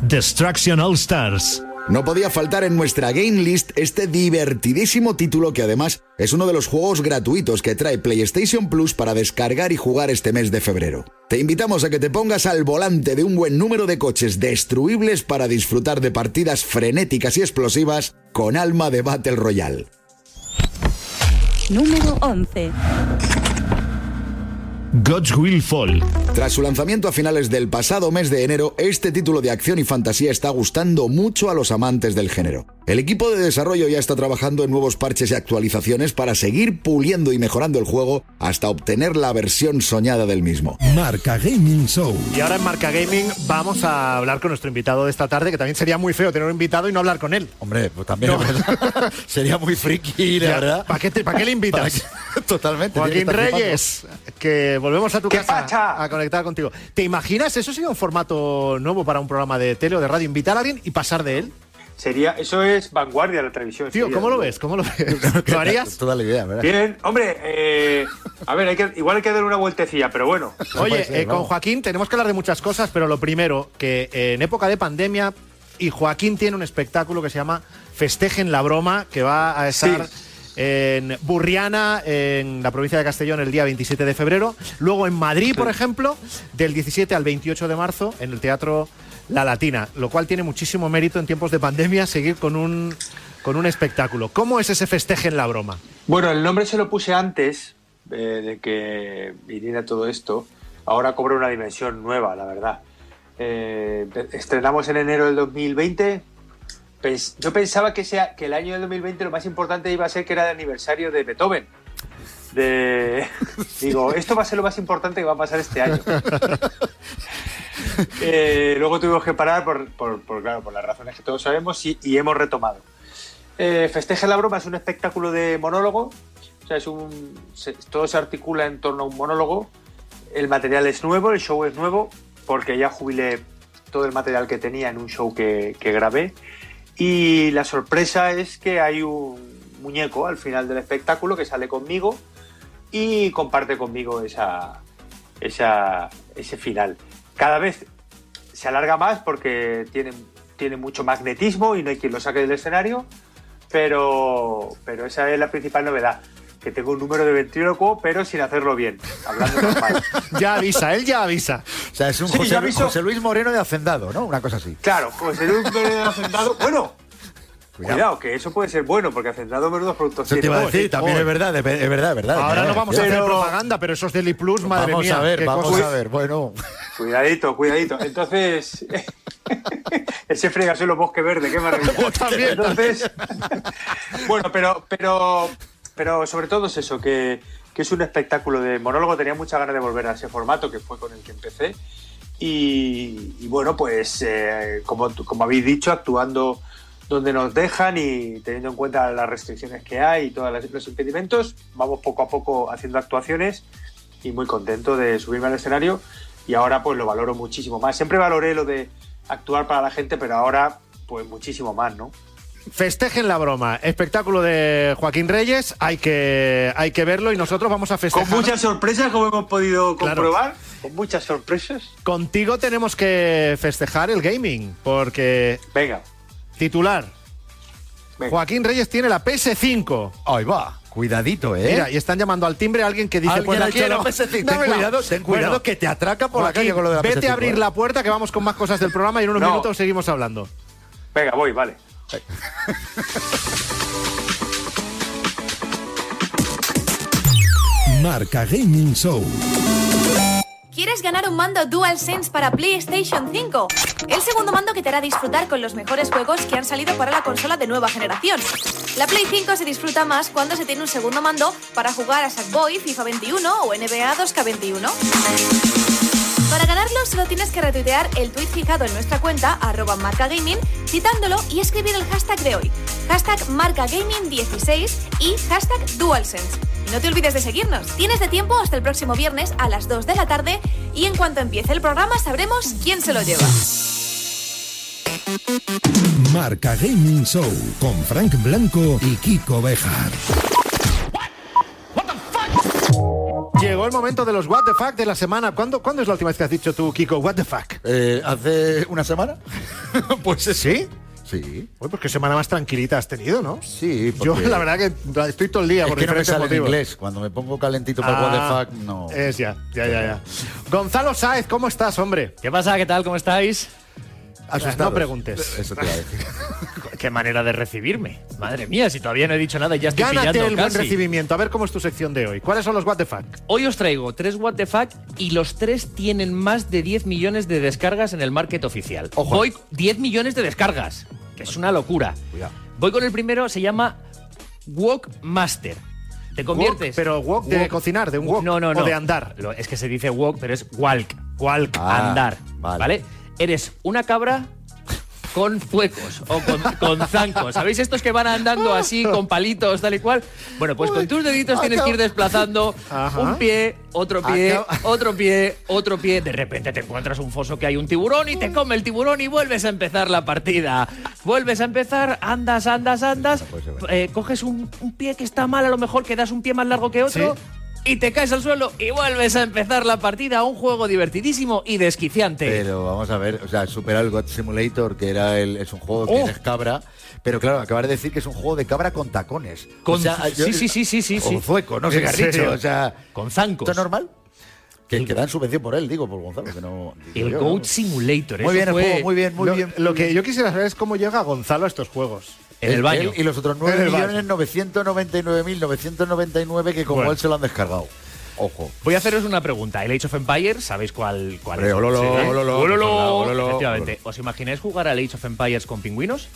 Destruction All Stars. No podía faltar en nuestra game list este divertidísimo título que además es uno de los juegos gratuitos que trae PlayStation Plus para descargar y jugar este mes de febrero. Te invitamos a que te pongas al volante de un buen número de coches destruibles para disfrutar de partidas frenéticas y explosivas con alma de Battle Royale. Número 11. God's Will Fall. Tras su lanzamiento a finales del pasado mes de enero, este título de acción y fantasía está gustando mucho a los amantes del género. El equipo de desarrollo ya está trabajando en nuevos parches y actualizaciones para seguir puliendo y mejorando el juego hasta obtener la versión soñada del mismo. Marca Gaming Show. Y ahora en Marca Gaming vamos a hablar con nuestro invitado de esta tarde, que también sería muy feo tener un invitado y no hablar con él. Hombre, pues también No. verdad. sería muy friki, la Ya, verdad. ¿Para qué, para qué le invitas? Totalmente. Joaquín Reyes, que volvemos a tu ¿Qué casa pacha? a conectar contigo. ¿Te imaginas? Eso sería un formato nuevo para un programa de tele o de radio, invitar a alguien y pasar de él. Sería, eso es vanguardia de la televisión. Tío, sería. ¿cómo lo ves? ¿Cómo lo ves? ¿Lo harías? Toda la idea, ¿verdad? Bien, hombre, eh, a ver, hay que, igual hay que dar una vueltecilla, pero bueno. Oye, ser, eh, con. Joaquín tenemos que hablar de muchas cosas, pero lo primero, que eh, en época de pandemia, y Joaquín tiene un espectáculo que se llama Festejen la Broma, que va a estar en Burriana, en la provincia de Castellón, el día 27 de febrero. Luego en Madrid, por ejemplo, del 17 al 28 de marzo, en el Teatro La Latina, lo cual tiene muchísimo mérito en tiempos de pandemia seguir con un, con un espectáculo. ¿Cómo es ese Festejen la Broma? Bueno, el nombre se lo puse antes eh, de que viniera todo esto. Ahora cobra una dimensión nueva, la verdad. Eh, estrenamos en enero del 2020. Yo pensaba que, sea, que el año del 2020 lo más importante iba a ser que era el aniversario de Beethoven. De... Digo, esto va a ser lo más importante que va a pasar este año. Eh, luego tuvimos que parar por, por- por, claro, por las razones que todos sabemos y, y hemos retomado. Eh, Festeje la broma es un espectáculo de monólogo, o sea, es un, se- todo se articula en torno a un monólogo. El material es nuevo, el show es nuevo, porque ya jubilé todo el material que tenía en un show que, que grabé. Y la sorpresa es que hay un muñeco al final del espectáculo que sale conmigo y comparte conmigo esa, esa, ese final. Cada vez se alarga más porque tiene, tiene mucho magnetismo y no hay quien lo saque del escenario, pero, pero esa es la principal novedad. Que tengo un número de ventríloco, pero sin hacerlo bien, hablando normal. Ya avisa, él ya avisa. O sea, es un Sí, José, aviso. José Luis Moreno de Hacendado, ¿no? Una cosa así. Claro, pues en un de hacendado. Bueno, Cuidado. cuidado. que eso puede ser bueno, porque hacendado menudos productos Eso te iba a decir, también es verdad, es ver- es verdad, es verdad. Ahora es no verdad. vamos a hacer Pero- propaganda, pero esos Deli Plus, madre Vamos mía. a ver, vamos a ver. Bueno, Cuidadito, cuidadito. Entonces, ese fregasuelo bosque verde, qué maravilla. También, Entonces, bueno, pero, pero, pero sobre todo es eso, que, es un espectáculo de monólogo. Tenía muchas ganas de volver a ese formato, que fue con el que empecé. Y, bueno, pues eh, como, como habéis dicho, actuando donde nos dejan y teniendo en cuenta las restricciones que hay y todos los impedimentos, vamos poco a poco haciendo actuaciones y muy contento de subirme al escenario y ahora pues lo valoro muchísimo más. Siempre valoré lo de actuar para la gente, pero ahora pues muchísimo más, ¿no? Festejen la broma. Espectáculo de Joaquín Reyes. Hay que, hay que verlo y nosotros vamos a festejar. Con muchas sorpresas, como hemos podido Claro. comprobar, con muchas sorpresas. Contigo tenemos que festejar el gaming, porque Venga, titular. venga. Joaquín Reyes tiene la PS5. ahí va. Cuidadito, ¿eh? Mira, y están llamando al timbre a alguien que dice, Alguien pues la quiero. la PS5. Ten Dámela. cuidado, ten cuidado Bueno, que te atraca por la calle con lo de la vete PS5, a abrir ¿eh? la puerta que vamos con más cosas del programa y en unos No. minutos seguimos hablando. Venga, voy, vale. Marca Gaming Show. ¿Quieres ganar un mando DualSense para PlayStation 5? El segundo mando que te hará disfrutar con los mejores juegos que han salido para la consola de nueva generación. La Play 5 se disfruta más cuando se tiene un segundo mando para jugar a Sackboy, FIFA 21 o NBA 2K21. Para ganarlo solo tienes que retuitear el tweet fijado en nuestra cuenta, arroba marcagaming, citándolo y escribir el hashtag de hoy. Hashtag marcagaming16 y hashtag DualSense. Y no te olvides de seguirnos. Tienes de tiempo hasta el próximo viernes a las 2 de la tarde y en cuanto empiece el programa sabremos quién se lo lleva. Marca Gaming Show con Frank Blanco y Kiko Bejar. Llegó el momento de los What the Fuck de la semana. ¿Cuándo, ¿cuándo es la última vez que has dicho tú, Kiko, What the Fuck? Eh, ¿Hace una semana? pues sí. Sí. Uy, pues qué semana más tranquilita has tenido, ¿no? Sí, Yo la verdad que estoy todo el día Es por que no me diferentes sale en inglés. Cuando me pongo calentito para Ah, What the Fuck, no. Es ya, ya, ya, ya. Gonzalo Sáez, ¿cómo estás, hombre? ¿Qué pasa? ¿Qué tal? ¿Cómo estáis? No preguntes. Eso te iba a decir. Qué manera de recibirme. Madre mía, si todavía no he dicho nada y ya estoy Gánate pillando el buen recibimiento. A ver cómo es tu sección de hoy. ¿Cuáles son los What the Fuck? Hoy os traigo tres What the Fuck y los tres tienen más de 10 millones de descargas en el market oficial. Voy 10 millones de descargas, que es una locura. Voy con el primero, se llama Walk Master. Te conviertes. Pero wok de cocinar, de un wok, No, no, no. o de andar. Es que se dice walk, pero es walk. Walk. Ah, andar. vale. Vale. Eres una cabra con zuecos o con, con zancos. ¿Sabéis estos que van andando así con palitos, tal y cual? Bueno, pues con tus deditos tienes que ir desplazando Ajá. un pie, otro pie, otro pie, otro pie. De repente te encuentras un foso que hay un tiburón y te come el tiburón y vuelves a empezar la partida. Vuelves a empezar, andas, andas, andas. eh, coges un, un pie que está mal, a lo mejor que das un pie más largo que otro. Y te caes al suelo y vuelves a empezar la partida. Un juego divertidísimo y desquiciante. Pero vamos a ver, o sea, supera el God Simulator, que era el, es un juego que Oh. cabra. Pero claro, acabas de decir que es un juego de cabra con tacones. Con- O sea, sí, sí, sí, sí, sí, sí. zueco, no sé ¿En qué has serio? dicho. O sea, Con zancos. ¿esto es normal? Que, que dan subvención por él, digo, por Gonzalo, que no. El yo, Goat ¿no? Simulator. Muy bien el juego, muy bien, muy lo, bien. Lo que yo quisiera saber es cómo llega Gonzalo a estos juegos. En el baño. y los otros En el baño. 9.999.999 que como Bueno. él se lo han descargado. Ojo. Voy a haceros una pregunta. El Age of Empires, ¿sabéis cuál, cuál Hombre, es? ololo, Sí, ¿eh? ololo, Ololo. ololo. Efectivamente. ¿Os imagináis jugar al Age of Empires con pingüinos?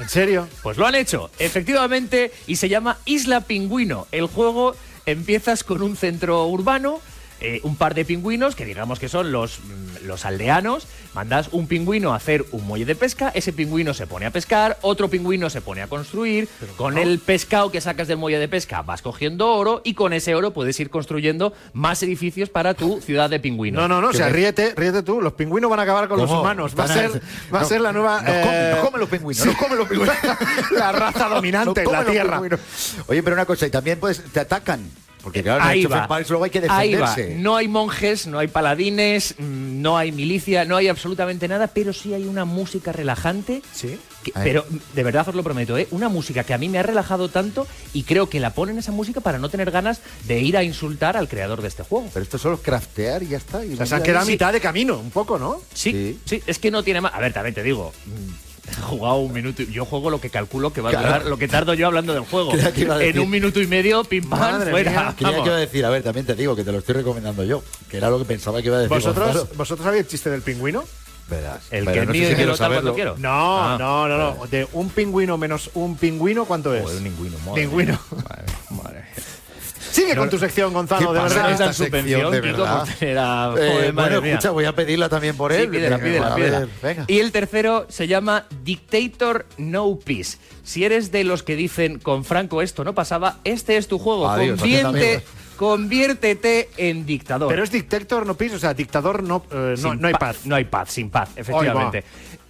¿En serio? Pues lo han hecho, efectivamente, y se llama Isla Pingüino. El juego empiezas con un centro urbano, eh, un par de pingüinos, que digamos que son los, mm, los aldeanos, mandas un pingüino a hacer un muelle de pesca, ese pingüino se pone a pescar, otro pingüino se pone a construir, con el pescado que sacas del muelle de pesca vas cogiendo oro y con ese oro puedes ir construyendo más edificios para tu ciudad de pingüinos. No, no, no, o sea, me- ríete, ríete tú. Los pingüinos van a acabar con los humanos. Va a ser, va a ser la nueva. Nos comen, eh, nos comen los pingüinos, nos comen los pingüinos. la raza dominante en la Tierra. Oye, pero una cosa, y también pues te atacan. Porque claro, Ahí va. Luego hay que Ahí va. defenderse. No hay monjes, no hay paladines, mm, no hay milicia, no hay absolutamente nada, pero sí hay una música relajante. Sí. que- pero de verdad os lo prometo, ¿eh? una música que a mí me ha relajado tanto y creo que la ponen esa música para no tener ganas de ir a insultar al creador de este juego. Pero esto solo es craftear y ya está. Y O sea, se han quedado a mitad de camino, un poco, ¿no? Sí, sí, es que no tiene más. A ver, también te digo. mm, jugado un minuto. y- Yo juego lo que calculo que va a Claro. durar, lo que tardo yo hablando del juego. Creía que iba a decir. En un minuto y medio, pim pam, Madre fuera. mía. Quería que iba a decir, a ver, también te digo que te lo estoy recomendando yo, que era lo que pensaba que iba a decir. ¿Vosotros, Gonzalo. ¿Vosotros sabéis el chiste del pingüino? Verás. El que no sé si quiero saberlo. quiero. No, Ah. no, no, no. De un pingüino menos un pingüino, ¿cuánto es? Joder, un pingüino, madre Pingüino. Madre, Sigue con tu sección, Gonzalo, ¿Qué de pasa verdad. esta subvención, de Kiko, verdad? porque era- Eh, joder, bueno, mía. escucha, voy a pedirla también por él. Sí, pídela, Venga, pídela, pídela. ver, venga. Y el tercero se llama Dictator No Peace. Si eres de los que dicen con Franco esto no pasaba, este es tu juego. Adiós, conviértete en dictador. Pero es dictator, no peace, o sea, dictador no, eh, no, no hay pa- paz. No hay paz, sin paz, efectivamente.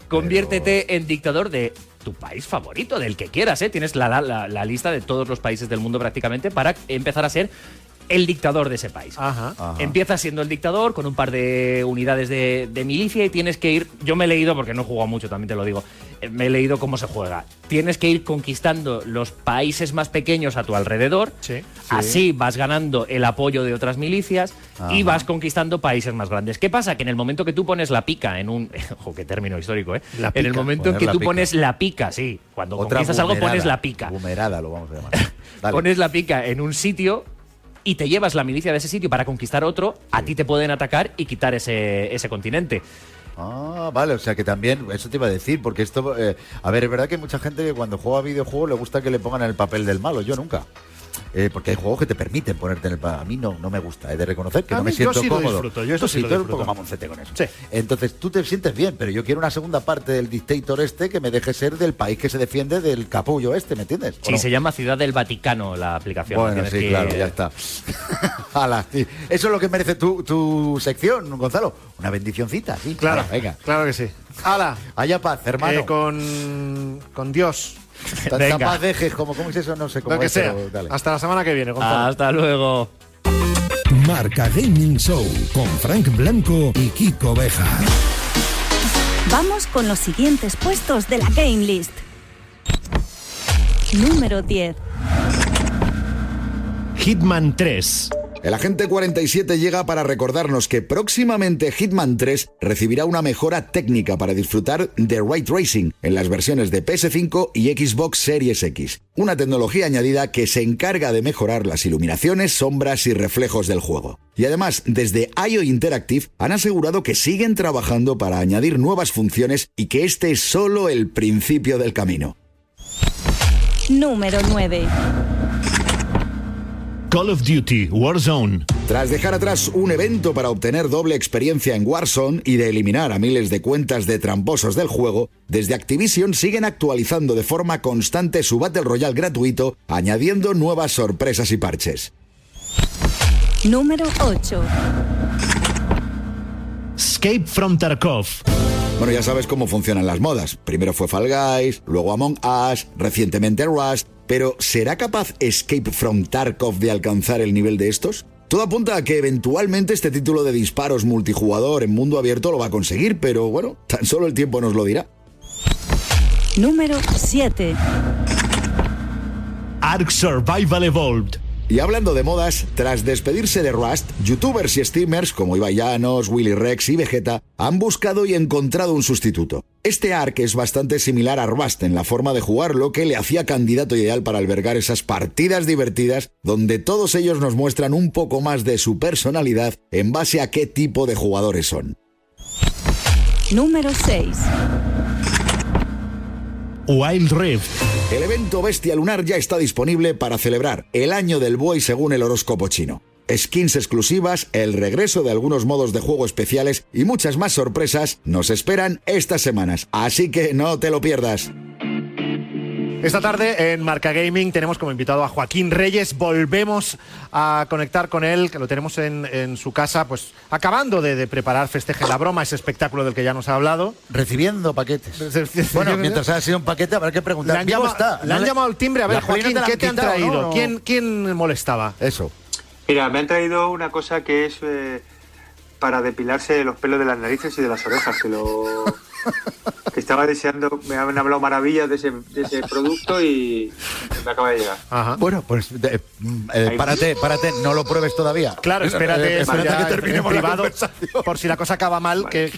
Conviértete en dictador de tu país favorito, del que quieras, ¿eh? Tienes la, la- la- lista de todos los países del mundo prácticamente para empezar a ser el dictador de ese país. Ajá. Empiezas siendo el dictador con un par de unidades de, de milicia y tienes que ir. Yo me he leído, porque no he jugado mucho, también te lo digo. eh, Me he leído cómo se juega. Tienes que ir conquistando los países más pequeños a tu alrededor. Sí. Así vas ganando el apoyo de otras milicias y vas conquistando países más grandes. ¿Qué pasa? Que en el momento que tú pones la pica en un. Ojo, qué término histórico, ¿eh? La en el momento en que tú pica. pones la pica, sí. Cuando Otra conquistas algo pones la pica. Bumerada lo vamos a llamar. Dale. Pones la pica en un sitio, y te llevas la milicia de ese sitio para conquistar otro, a ti te pueden atacar y quitar ese, ese continente. Ah, vale, o sea que también, eso te iba a decir, porque esto, eh, a ver, es verdad que hay mucha gente que cuando juega videojuegos le gusta que le pongan el papel del malo, yo nunca. Eh, porque hay juegos que te permiten ponerte en el. A mí no, no me gusta, he de reconocer que A no me mí yo siento sí lo cómodo. disfruto, yo eso Tú sí lo tú eres un poco mamoncete con eso. Sí. Entonces tú te sientes bien, pero yo quiero una segunda parte del dictator este que me deje ser del país que se defiende del capullo este, ¿me entiendes? ¿O Sí, no? se llama Ciudad del Vaticano la aplicación. Bueno, sí, que- claro, ya está. Hala, sí. Eso es lo que merece tu, tu sección, Gonzalo. Una bendicioncita, sí. Claro, venga. claro que sí. ¡Hala! Haya paz, hermano. Eh, con, con Dios. Paz dejes, como, ¿cómo es eso? No sé cómo Lo que es, sea. pero dale. Hasta la semana que viene, Gonzalo. Hasta luego. Marca Gaming Show con Frank Blanco y Kiko Beja. Vamos con los siguientes puestos de la Game List. Número 10. Hitman 3. El agente 47 llega para recordarnos que próximamente Hitman 3 recibirá una mejora técnica para disfrutar de Ray Tracing en las versiones de PS5 y Xbox Series X, una tecnología añadida que se encarga de mejorar las iluminaciones, sombras y reflejos del juego. Y además, desde IO Interactive han asegurado que siguen trabajando para añadir nuevas funciones y que este es solo el principio del camino. Número 9. Call of Duty Warzone. Tras dejar atrás un evento para obtener doble experiencia en Warzone y de eliminar a miles de cuentas de tramposos del juego, desde Activision siguen actualizando de forma constante su Battle Royale gratuito, añadiendo nuevas sorpresas y parches. Número 8. Escape from Tarkov. Bueno, ya sabes cómo funcionan las modas. Primero fue Fall Guys, luego Among Us, recientemente Rust, pero ¿será capaz Escape from Tarkov de alcanzar el nivel de estos? Todo apunta a que eventualmente este título de disparos multijugador en mundo abierto lo va a conseguir, pero bueno, tan solo el tiempo nos lo dirá. Número 7. Ark Survival Evolved. Y hablando de modas, tras despedirse de Rust, youtubers y streamers como Ibai Llanos, Willy Rex y Vegeta han buscado y encontrado un sustituto. Este arc es bastante similar a Rust en la forma de jugarlo que le hacía candidato ideal para albergar esas partidas divertidas donde todos ellos nos muestran un poco más de su personalidad en base a qué tipo de jugadores son. Número 6. Wild Rift. El evento Bestia Lunar ya está disponible para celebrar el año del buey según el horóscopo chino. Skins exclusivas, el regreso de algunos modos de juego especiales y muchas más sorpresas nos esperan estas semanas, así que no te lo pierdas. Esta tarde en Marca Gaming tenemos como invitado a Joaquín Reyes. Volvemos a conectar con él, que lo tenemos en, en su casa, pues acabando de, de preparar Festeje la Broma, ese espectáculo del que ya nos ha hablado. Recibiendo paquetes. Bueno, mientras haya sido un paquete habrá que Le preguntar. han, ¿Cómo llamado, está? le han ¿No llamado al timbre. A ver, Joaquín, ¿qué han te han traído? No. ¿Quién, ¿Quién molestaba? Eso. Mira, me han traído una cosa que es eh, para depilarse los pelos de las narices y de las orejas, que lo que estaba deseando, me han hablado maravillas de ese, de ese producto y me acaba de llegar. Bueno, pues de- eh, Ahí. párate, párate, no lo pruebes todavía. Claro, espérate, Eh, espérate ya que terminemos la privado, conversación. por si la cosa acaba mal, que,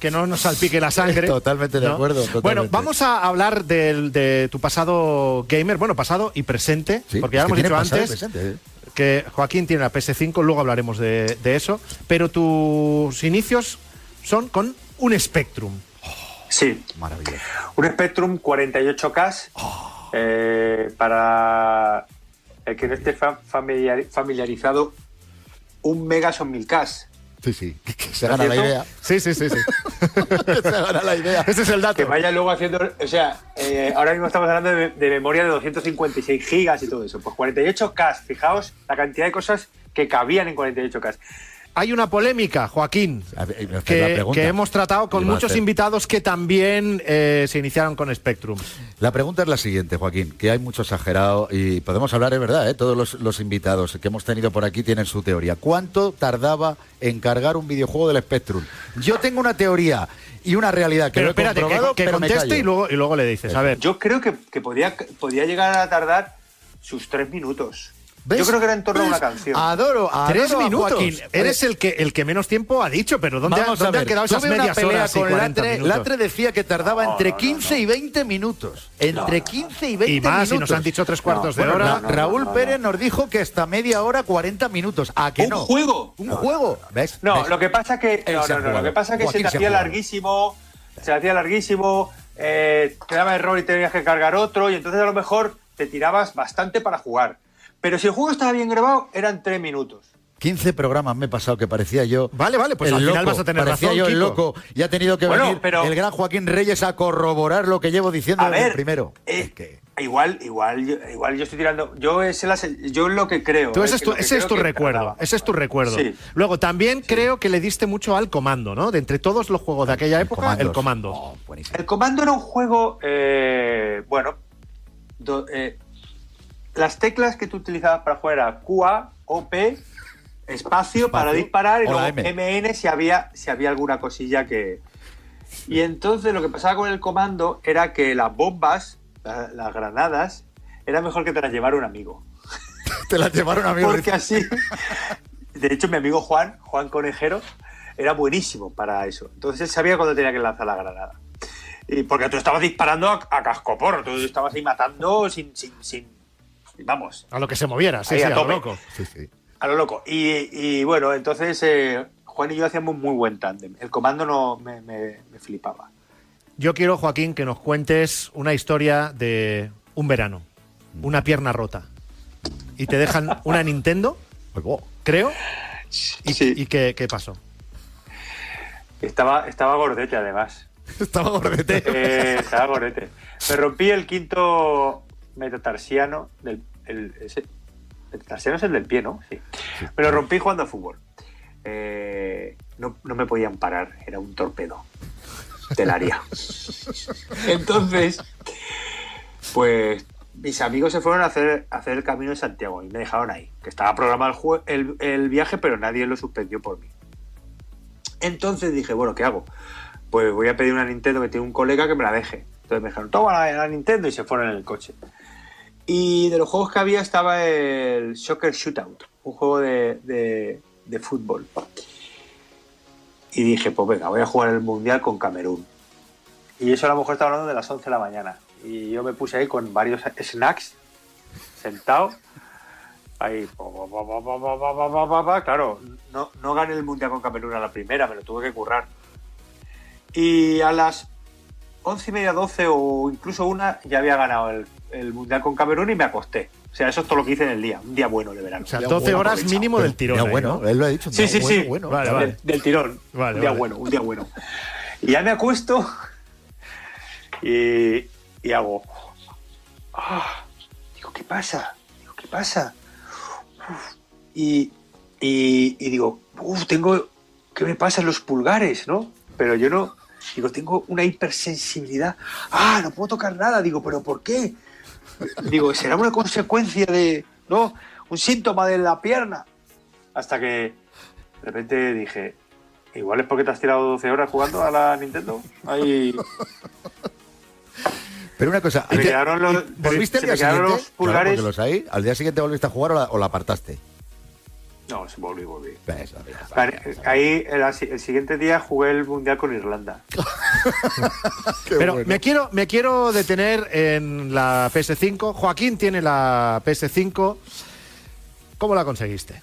que no nos salpique la sangre. Totalmente de ¿no? acuerdo, totalmente. Bueno, vamos a hablar del- de tu pasado gamer, bueno, pasado y presente, Sí, porque ya lo hemos dicho antes. presente, ¿eh? que Joaquín tiene la PS5, luego hablaremos de, de eso, pero tus inicios son con un Spectrum. Sí. Maravilla. Un Spectrum 48K eh, para el que no esté fa- familiar- familiarizado, un Mega son 1000K. Sí, sí, que, se ¿No es gana la idea. Sí, sí, sí, sí. que se gana la idea. Ese es el dato. Que vaya luego haciendo. O sea, eh, ahora mismo estamos hablando de, de memoria de 256 gigas y todo eso. Pues 48K, fijaos la cantidad de cosas que cabían en 48K. Hay una polémica, Joaquín, que, hemos tratado con muchos invitados que también eh, se iniciaron con Spectrum. La pregunta es la siguiente, Joaquín, que hay mucho exagerado y podemos hablar, es verdad, ¿eh? todos los, los invitados que hemos tenido por aquí tienen su teoría. ¿Cuánto tardaba en cargar un videojuego del Spectrum? Yo tengo una teoría y una realidad que Pero lo he espérate, que, comprobado, que pero conteste callo. y luego, y luego le dices, a ver. Yo creo que, que podía, podía llegar a tardar sus tres minutos. Yo creo que era en torno a una canción. Adoro, adoro Tres minutos. Joaquín. Eres el que, el que menos tiempo ha dicho, pero ¿dónde, ha- a dónde ver, quedado esas una medias pelea horas y con 40 Latre. Latre decía que tardaba No, entre no, no, 15 y 20 minutos. Entre 15 y 20 Y más, minutos. y nos han dicho tres cuartos de Bueno, hora. Ra- No, no, Raúl no, no, Pérez no. nos dijo que hasta media hora 40 minutos. ¿A que ¿Un no? juego? Un juego. ¿Ves? No, ¿Ves? lo que pasa que no, no, no, lo que pasa que Joaquín se te hacía larguísimo, se te hacía larguísimo, eh, te daba error y tenías que cargar otro y entonces a lo mejor te tirabas bastante para jugar. Pero si el juego estaba bien grabado, eran tres minutos. 15 programas me he pasado que parecía yo. Vale, vale, pues el al final vas a tener parecía razón, yo el Kiko. loco y ha tenido que Bueno, venir pero- el gran Joaquín Reyes a corroborar lo que llevo diciendo desde el primero. eh, Es que- igual, igual, yo, igual yo estoy tirando. Yo es, la, yo es lo que creo. Tú ese es tu, lo que ese es creo tu que recuerdo. Ese es tu recuerdo. Sí. Luego, también creo que le diste mucho al comando, ¿no? De entre todos los juegos de aquella época, Comandos. el comando. Oh. El comando era un juego, eh, bueno, do- eh, las teclas que tú utilizabas para jugar era QA, OP, espacio, para disparar y luego M. MN si había, si había alguna cosilla que... Y entonces lo que pasaba con el comando era que las bombas, la- las granadas, era mejor que te las llevara un amigo. Te la llevaron a mí. Porque así. De hecho, mi amigo Juan, Juan Conejero, era buenísimo para eso. Entonces él sabía cuándo tenía que lanzar la granada. Y porque tú estabas disparando a, a cascoporro, tú estabas ahí matando sin. sin, sin vamos, A lo que se moviera, sí, sí, a a lo loco. Sí, sí. a lo loco. Y, y bueno, entonces eh, Juan y yo hacíamos muy buen tándem. El comando no me, me- me flipaba. Yo quiero, Joaquín, que nos cuentes una historia de un verano, una pierna rota. Y te dejan una Nintendo, creo. ¿Y, Sí. y qué, qué pasó? Estaba, estaba gordete, además. Estaba gordete. Eh, estaba gordete. Me rompí el quinto metatarsiano del. El, ese- metatarsiano es el del pie, ¿no? Sí. Me lo rompí jugando a fútbol. Eh, no, no me podían parar, era un torpedo. Telaria. Entonces, pues mis amigos se fueron a hacer, a hacer el camino de Santiago y me dejaron ahí. Que estaba programado el, jue- el, el viaje, pero nadie lo suspendió por mí. Entonces dije, bueno, ¿qué hago? Pues voy a pedir una Nintendo que tiene un colega que me la deje. Entonces me dijeron, toma la, la Nintendo y se fueron en el coche. Y de los juegos que había estaba el Soccer Shootout, un juego de, de, fútbol. Y dije, pues venga, voy a jugar el Mundial con Camerún. Y eso a lo mejor estaba hablando de las 11 de la mañana. Y yo me puse ahí con varios snacks, sentado. Ahí, claro, no, no gané el Mundial con Camerún a la primera, me lo tuve que currar. Y a las 11 y media, 12 o incluso una, ya había ganado el el Mundial con Camerún y me acosté. O sea, eso es todo lo que hice en el día, un día bueno de verano. O sea, Ya 12 bueno, horas mínimo del tirón. Ahí, bueno, ¿no? él lo ha dicho. Sí, sí, bueno, sí. bueno. Vale, Del- vale. Del, tirón. Vale, un día vale. bueno, un día bueno. Y ya me acuesto y, y hago. "Ah". digo, ¿qué pasa? Digo, ¿qué pasa? Uf. Y, y, y digo, "Uf, tengo. ¿Qué me pasa en los pulgares, no? Pero yo no. Digo, tengo una hipersensibilidad. Ah, no puedo tocar nada. Digo, ¿pero por qué? Digo, será una consecuencia de. ¿No? Un síntoma de la pierna. Hasta que de repente dije, igual es porque te has tirado 12 horas jugando a la Nintendo. Ahí Pero una cosa, se me ¿te- quedaron los, ¿volviste al día siguiente? los pulgares. Claro, porque los hay. ¿Al día siguiente volviste a jugar o la, o la apartaste? No, se volví, volví. Vale, Ahí el, el siguiente día jugué el Mundial con Irlanda. Pero bueno. me quiero, me quiero detener en la PS5. Joaquín tiene la PS5. ¿Cómo la conseguiste?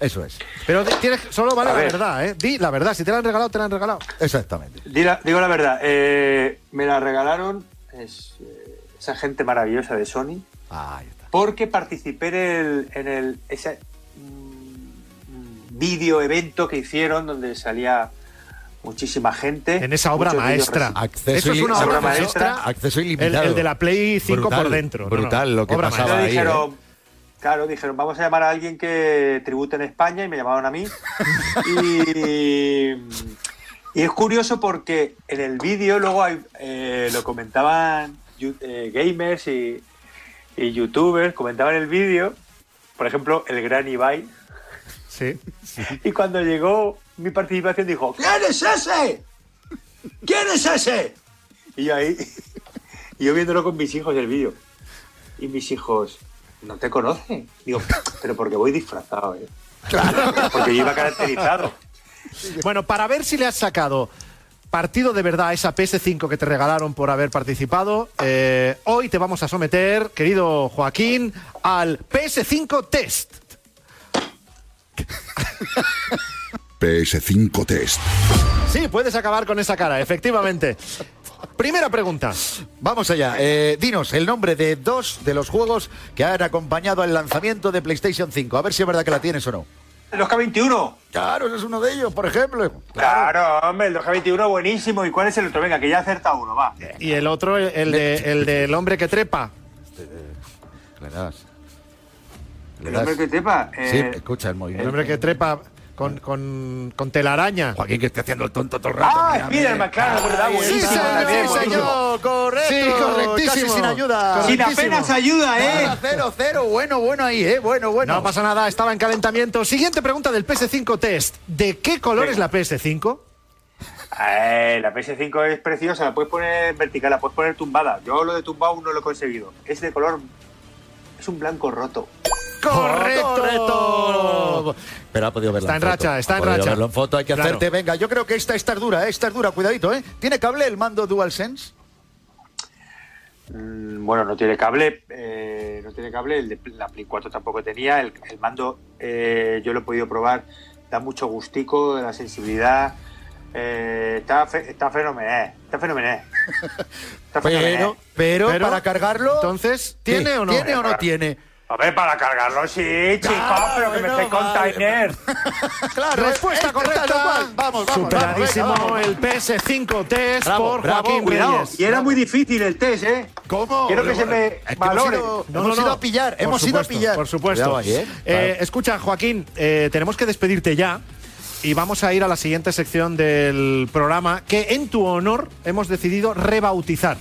Eso es, Pero tienes, solo vale A la ver. verdad, ¿eh? Di la verdad. Si te la han regalado, te la han regalado. exactamente. Di la- digo la verdad, eh, me la regalaron es, eh, esa gente maravillosa de Sony Ah, ahí está. porque participé en el, en el ese vídeo evento que hicieron donde salía muchísima gente. En esa obra maestra. Acceso Eso es una obra maestra. maestra. Acceso El, ilimitado. el de la Play 5 Brutal, por dentro. no, no. brutal lo que Obra pasaba maestra. ahí, dijeron, claro, dijeron, vamos a llamar a alguien que tribute en España y me llamaron a mí. y, y es curioso porque en el vídeo luego hay, eh, lo comentaban eh, gamers y, y youtubers, comentaban el vídeo, por ejemplo, el gran Ibai, Sí. y cuando llegó mi participación dijo, ¿quién es ese? ¿Quién es ese? Y yo ahí, y yo viéndolo con mis hijos el vídeo. Y mis hijos, no te conoce. Digo, pero porque voy disfrazado, ¿eh? Claro. Porque yo iba caracterizado. Bueno, para ver si le has sacado partido de verdad a esa PS5 que te regalaron por haber participado, eh, hoy te vamos a someter, querido Joaquín, al PS5 Test. PS5 Test. Sí, puedes acabar con esa cara, efectivamente. Primera pregunta. Vamos allá. Eh, dinos el nombre de dos de los juegos que han acompañado al lanzamiento de PlayStation 5. A ver si es verdad que la tienes o no. El 2K21. Claro, ese es uno de ellos, por ejemplo. Claro, hombre, el 2K21 buenísimo. ¿Y cuál es el otro? Venga, que ya acerta uno, va. Y el otro, el, de, el del hombre que trepa. Le das. El hombre que trepa. Sí, eh, escucha el El movimiento. hombre que trepa con, con, con telaraña. Joaquín, que esté haciendo el tonto todo el rato. Ah, Mira, Spiderman, claro, verdad, Sí, señor, también, sí, buenísimo. señor, correcto. Sí, correctísimo. Casi sin ayuda. Sin apenas ayuda, ¿eh? Cero, cero, bueno, bueno ahí, ¿eh? Bueno, bueno. No pasa nada, estaba en calentamiento. Siguiente pregunta del PS5 Test. ¿De qué color es la PS5? Eh, la PS5 es preciosa, la puedes poner vertical, la puedes poner tumbada. Yo lo de tumbado no lo he conseguido. Es de color. Es un blanco roto. ¡Correcto! Pero ha podido verlo Está en racha, está Ha en racha. verlo en foto, hay que Claro. hacerte. Venga, yo creo que esta, esta es dura, ¿eh? esta es dura, cuidadito, ¿eh? ¿Tiene cable el mando DualSense? Mm, bueno, no tiene cable. eh, no tiene cable. El de la Play 4 tampoco tenía. El, el mando eh, yo lo he podido probar. Da mucho gustico, la sensibilidad. eh, está, fe- está fenomenal. Está fenomenal. Está fenomenal. Pero, pero, Pero, para cargarlo. Entonces, ¿qué? ¿tiene o no? ¿Tiene o no tiene? A ver, para cargarlo, sí, chicos, pero que me esté container. Claro, Respuesta tal correcta. Vamos, vamos. Superadísimo vamos, venga, el PS5 Test Bravo, por bravo, Joaquín Cuidado, y era muy difícil el test, ¿eh? ¿Cómo? Quiero que se me valore. Hemos ido, No, hemos no, ido a pillar, hemos ido a pillar. Por supuesto. Ahí, ¿eh? Eh, escucha, Joaquín, eh, tenemos que despedirte ya. Y vamos a ir a la siguiente sección del programa que en tu honor hemos decidido rebautizar.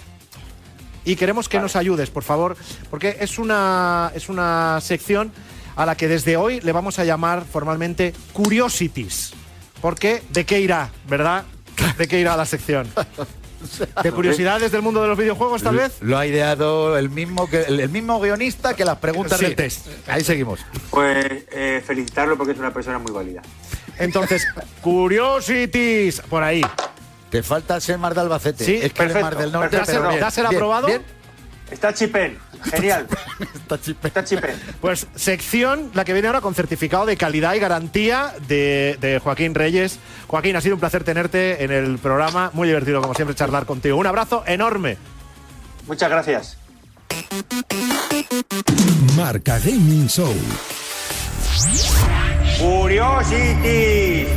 Y queremos que nos ayudes, por favor, porque es una, es una sección a la que desde hoy le vamos a llamar formalmente Curiosities. Porque, ¿de qué irá, verdad? ¿De qué irá la sección? ¿De curiosidades del mundo de los videojuegos, tal vez? Lo ha ideado el mismo, que, el, el mismo guionista que las preguntas Sí. del test. Ahí seguimos. Pues eh, felicitarlo porque es una persona muy válida. Entonces, Curiosities, por ahí. Te falta ser Mar de Albacete. Sí, es que perfecto, Mar del Norte. perfecto. pero bien, ¿Dásela bien, aprobado? bien. Está chipen, genial. Está chipé. Está chipen. Pues sección, la que viene ahora con certificado de calidad y garantía de, de Joaquín Reyes. Joaquín, ha sido un placer tenerte en el programa. Muy divertido, como siempre, charlar contigo. Un abrazo enorme. Muchas gracias. Marca Gaming Show. Curiosity.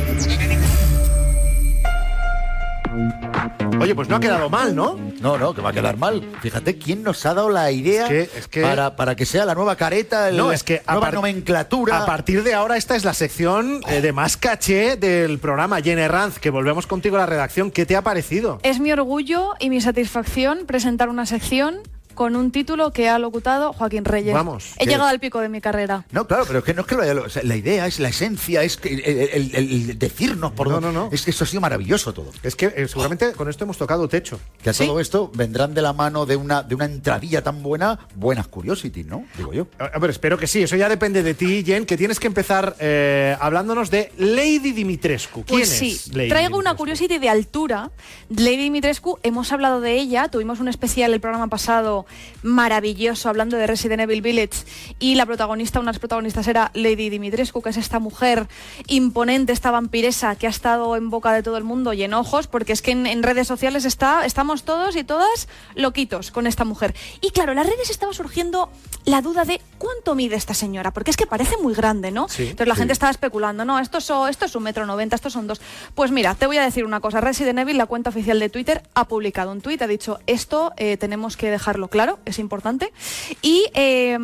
Oye, pues no ha quedado mal, ¿no? No, no, que va a quedar mal. Fíjate quién nos ha dado la idea Es que- es que- para, para que sea la nueva careta, el- No, es que nueva par- nomenclatura. A partir de ahora, esta es la sección eh, de más caché del programa. Jenny Ranz, que volvemos contigo a la redacción. ¿Qué te ha parecido? Es mi orgullo y mi satisfacción presentar una sección con un título que ha locutado Joaquín Reyes. Vamos, He que- llegado al pico de mi carrera. No, claro, pero es que no es que lo haya- o sea, la idea es la esencia, es que el, el- el- decirnos por No, no, no. Es que eso ha sido maravilloso todo. Es que eh, seguramente con esto hemos tocado techo. Que a Sí. todo esto vendrán de la mano de una, de una entradilla tan buena, buenas curiosities, ¿no? Digo yo. A a ver, espero que sí. Eso ya depende de ti, Jen, que tienes que empezar eh, hablándonos de Lady Dimitrescu. ¿Quién Pues es Lady traigo una curiosity de altura. Lady Dimitrescu, hemos hablado de ella, tuvimos un especial el programa pasado maravilloso hablando de Resident Evil Village y la protagonista, una de las protagonistas era Lady Dimitrescu, que es esta mujer imponente, esta vampiresa que ha estado en boca de todo el mundo y en ojos, porque es que en, en redes sociales está, estamos todos y todas loquitos con esta mujer. Y claro, en las redes estaba surgiendo la duda de cuánto mide esta señora, porque es que parece muy grande, ¿no? Sí, Entonces la sí. gente estaba especulando, no, esto, esto es un metro noventa, estos son dos. Pues mira, te voy a decir una cosa. Resident Evil, la cuenta oficial de Twitter, ha publicado un tuit, ha dicho, esto eh, tenemos que dejarlo claro, es importante. Y eh,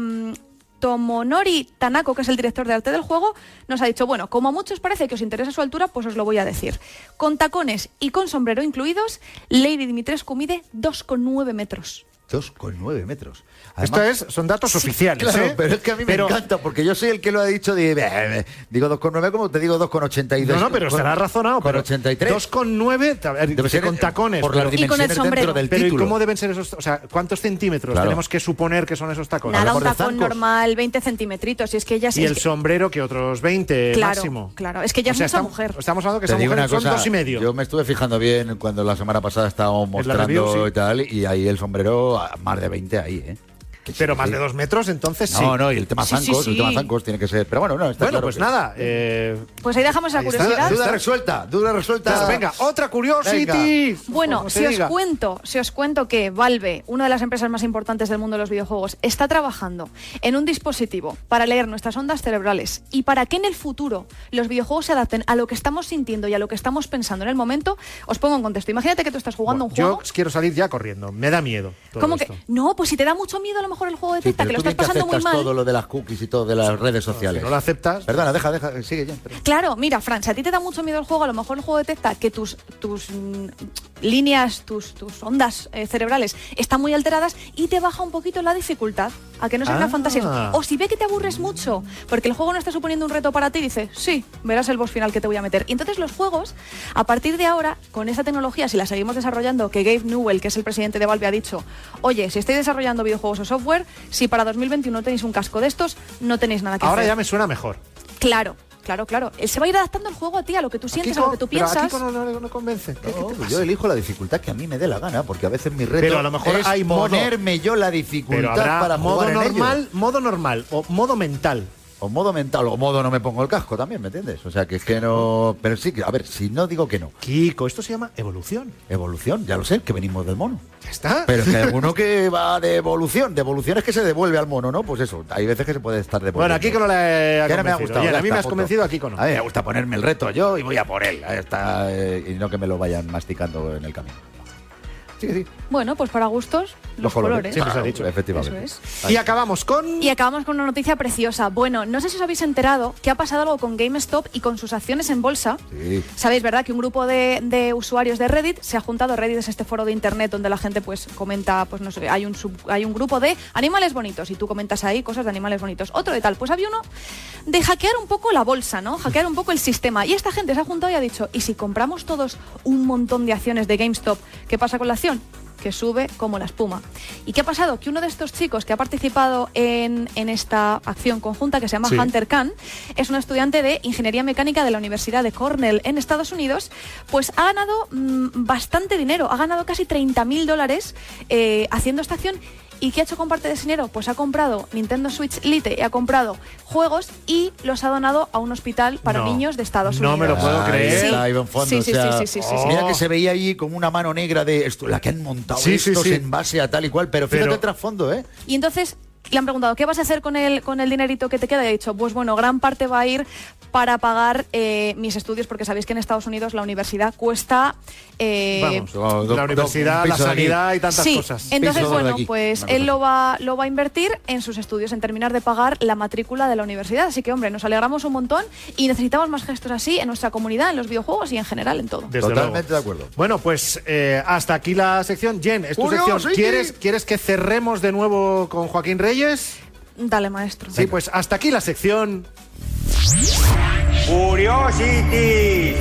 Tomonori Tanako, que es el director de arte del juego, nos ha dicho, bueno, como a muchos parece que os interesa su altura, pues os lo voy a decir. Con tacones y con sombrero incluidos, Lady Dimitrescu mide 2,9 metros. 2,9 metros. Esto es, son datos oficiales. Claro, ¿eh? pero es que a mí Pero- me encanta, porque yo soy el que lo ha dicho. De, "Eh, digo 2,9 como te digo 2,82. No, no, pero estará razonado. Con pero 83. 2,9 a ver, Debe sí, ser con tacones. por las pero- dimensiones Y con el dentro del Pero ¿y título. cómo deben ser esos? O sea, ¿cuántos centímetros Claro. tenemos que suponer que son esos tacones? Nada, un tacón normal, 20 centímetros. Y es que ella es, Y es el que- sombrero que otros 20 Claro, máximo. claro. Es que ya O sea, es mucha mujer. Estamos hablando que Te esa digo mujer una son cosa, dos y medio. Yo me estuve fijando bien cuando la semana pasada estábamos mostrando review, sí. y tal, y ahí el sombrero más de 20 ahí, ¿eh? Pero más de dos metros, entonces sí. No, no, y el tema Sí, sí, zancos, el tema zancos tiene que ser. Pero bueno, no, está Bueno, claro pues que- nada. eh, Pues ahí dejamos Ahí está, curiosidad. Duda resuelta, duda resuelta. pues venga, otra curiosity. Bueno, si os cuento, si os cuento que Valve, una de las empresas más importantes del mundo de los videojuegos, está trabajando en un dispositivo para leer nuestras ondas cerebrales y para que en el futuro los videojuegos se adapten a lo que estamos sintiendo y a lo que estamos pensando en el momento, os pongo en contexto. Imagínate que tú estás jugando un Yo juego. quiero salir ya corriendo. Me da miedo. todo ¿Cómo esto. que? No, pues si te da mucho miedo a lo mejor el juego Sí, detecta pero que lo estás pasando muy aceptas mal. todo lo de las cookies y todo de las redes sociales. no lo aceptas. Perdona, deja, deja, sigue ya. perdón. Claro, mira, Fran, si a ti te da mucho miedo el juego, a lo mejor el juego detecta que tus, tus mm, líneas, tus, tus ondas eh, cerebrales están muy alteradas y te baja un poquito la dificultad, a que no sea Ah. una fantasía. O si ve que te aburres mucho, porque el juego no está suponiendo un reto para ti, dice, sí, verás el boss final que te voy a meter. Y entonces los juegos, a partir de ahora, con esa tecnología, si la seguimos desarrollando, que Gabe Newell, que es el presidente de Valve, ha dicho, oye, si estáis desarrollando videojuegos o software, si para 2021 tenéis un casco de estos, no tenéis nada que Ahora hacer. ya me suena mejor. Claro, claro, claro. Él se va a ir adaptando el juego a ti, a lo que tú sientes, a lo que tú pero a piensas. Kiko no, no- no convence. ¿Qué- qué No, te pues yo elijo la dificultad que a mí me dé la gana, porque a veces mi reto Pero a lo mejor es hay modo- ponerme yo la dificultad para modo jugar en ello. normal, modo normal o modo mental. O modo mental, o modo no me pongo el casco también, ¿me entiendes? O sea, que es que no... Pero sí, que a ver, si no digo que no. Kiko, esto se llama evolución. Evolución, ya lo sé, que venimos del mono. Ya está. Pero es que hay alguno que va de evolución. De evolución es que se devuelve al mono, ¿no? Pues eso, hay veces que se puede estar devolviendo. Bueno, a Kiko no le ha Que no me ha convencido. gustado. A mí me has punto. convencido, a Kiko no. A mí me gusta ponerme el reto yo y voy a por él. Está, eh, y no que me lo vayan masticando en el camino. Sí, que sí. Bueno, pues para gustos, los, colores. Siempre se ha dicho. Efectivamente. Eso Y acabamos con... Y acabamos con una noticia preciosa. Bueno, no sé si os habéis enterado que ha pasado algo con GameStop y con sus acciones en bolsa. Sí. Sabéis, ¿verdad? Que un grupo de, de usuarios de Reddit se ha juntado. Reddit es este foro de internet donde la gente pues comenta, pues no sé, hay un, sub- hay un grupo de animales bonitos y tú comentas ahí cosas de animales bonitos. Otro de tal. Pues había uno de hackear un poco la bolsa, ¿no? Hackear un poco el sistema. Y esta gente se ha juntado y ha dicho, ¿y si compramos todos un montón de acciones de GameStop, qué pasa con la acción? Que sube como la espuma. ¿Y qué ha pasado? Que uno de estos chicos que ha participado en, en esta acción conjunta, que se llama Sí. Hunter Khan, es un estudiante de Ingeniería Mecánica de la Universidad de Cornell en Estados Unidos, pues ha ganado mm, bastante dinero, ha ganado casi 30.000 dólares eh, haciendo esta acción. ¿Y qué ha hecho con parte de ese dinero? Pues ha comprado Nintendo Switch Lite, y ha comprado juegos y los ha donado a un hospital para No, niños de Estados no Unidos. me lo puedo creer. está, en fondo, Sí, o sí, sea, sí, sí, sí, sí, sí. Mira Oh. que se veía ahí como una mano negra de esto, la que han montado estos sí. en base a tal y cual, pero fíjate Pero- el trasfondo, ¿eh? Y entonces le han preguntado, ¿qué vas a hacer con el, con el dinerito que te queda? Y ha dicho, pues bueno, gran parte va a ir para pagar eh, mis estudios, porque sabéis que en Estados Unidos la universidad cuesta... eh, Vamos, do- la universidad, un la sanidad y tantas sí, cosas. entonces bueno, pues él lo va, lo va a invertir en sus estudios, en terminar de pagar la matrícula de la universidad. Así que, hombre, nos alegramos un montón y necesitamos más gestos así en nuestra comunidad, en los videojuegos y en general en todo. Desde Totalmente luego. de acuerdo. Bueno, pues eh, hasta aquí la sección. Jen, es tu sección. ¿Quieres, ¿Quieres que cerremos de nuevo con Joaquín Reyes? Dale, maestro. Sí, pues hasta aquí la sección. Curiosity.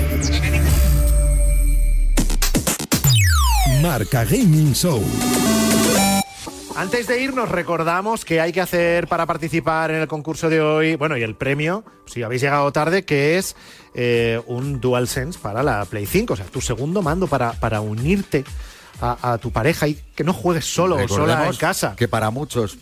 Marca Gaming Show. Antes de irnos, recordamos que hay que hacer para participar en el concurso de hoy, bueno, y el premio, si habéis llegado tarde, que es eh, un DualSense para la Play 5, o sea, tu segundo mando para, para unirte a, a tu pareja y que no juegues solo o sola en casa. Que para muchos,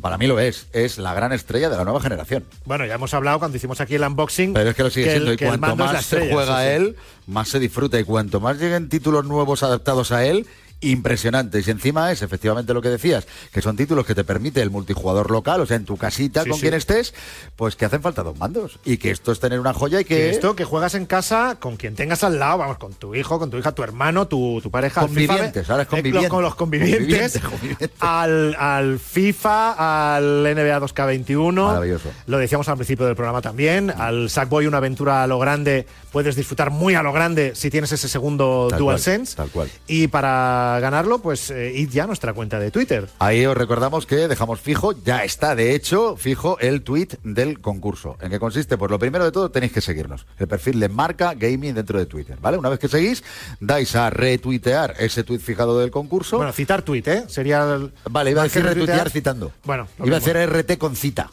para mí lo es, es la gran estrella de la nueva generación. Bueno, ya hemos hablado cuando hicimos aquí el unboxing. Pero es que lo sigue siendo, y cuanto más se juega sí, sí. él, más se disfruta, y cuanto más lleguen títulos nuevos adaptados a él, impresionantes. Y encima es efectivamente lo que decías, que son títulos que te permite el multijugador local, o sea, en tu casita, Sí, con sí. quien estés, pues que hacen falta dos mandos. Y que esto es tener una joya y que... Que esto que juegas en casa con quien tengas al lado, vamos, con tu hijo, con tu hija, tu hermano, tu, tu pareja. Convivientes, FIFA, ahora es conviviente. Con los convivientes. Conviviente, conviviente. Al, al FIFA, al NBA 2K21. Maravilloso. Lo decíamos al principio del programa también. Al Sackboy, una aventura a lo grande. Puedes disfrutar muy a lo grande si tienes ese segundo Tal DualSense. cual, tal cual. Y para para ganarlo, pues eh, id ya a nuestra cuenta de Twitter. Ahí os recordamos que dejamos fijo, ya está de hecho fijo el tweet del concurso. ¿En qué consiste? Pues lo primero de todo tenéis que seguirnos. El perfil de marca gaming dentro de Twitter, ¿vale? Una vez que seguís, dais a retuitear ese tweet fijado del concurso. Bueno, citar tweet, ¿eh? Sería el- Vale, iba a decir retuitear citando. Bueno, iba a hacer RT con cita.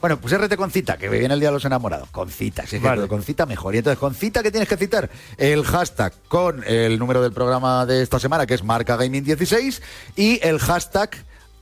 Bueno, pues RT con cita, que me viene el día de los enamorados. Con cita, sí, Vale. con cita mejor. Y entonces, con cita, ¿qué tienes que citar? El hashtag con el número del programa de esta semana, que es Marca Gaming 16, y el hashtag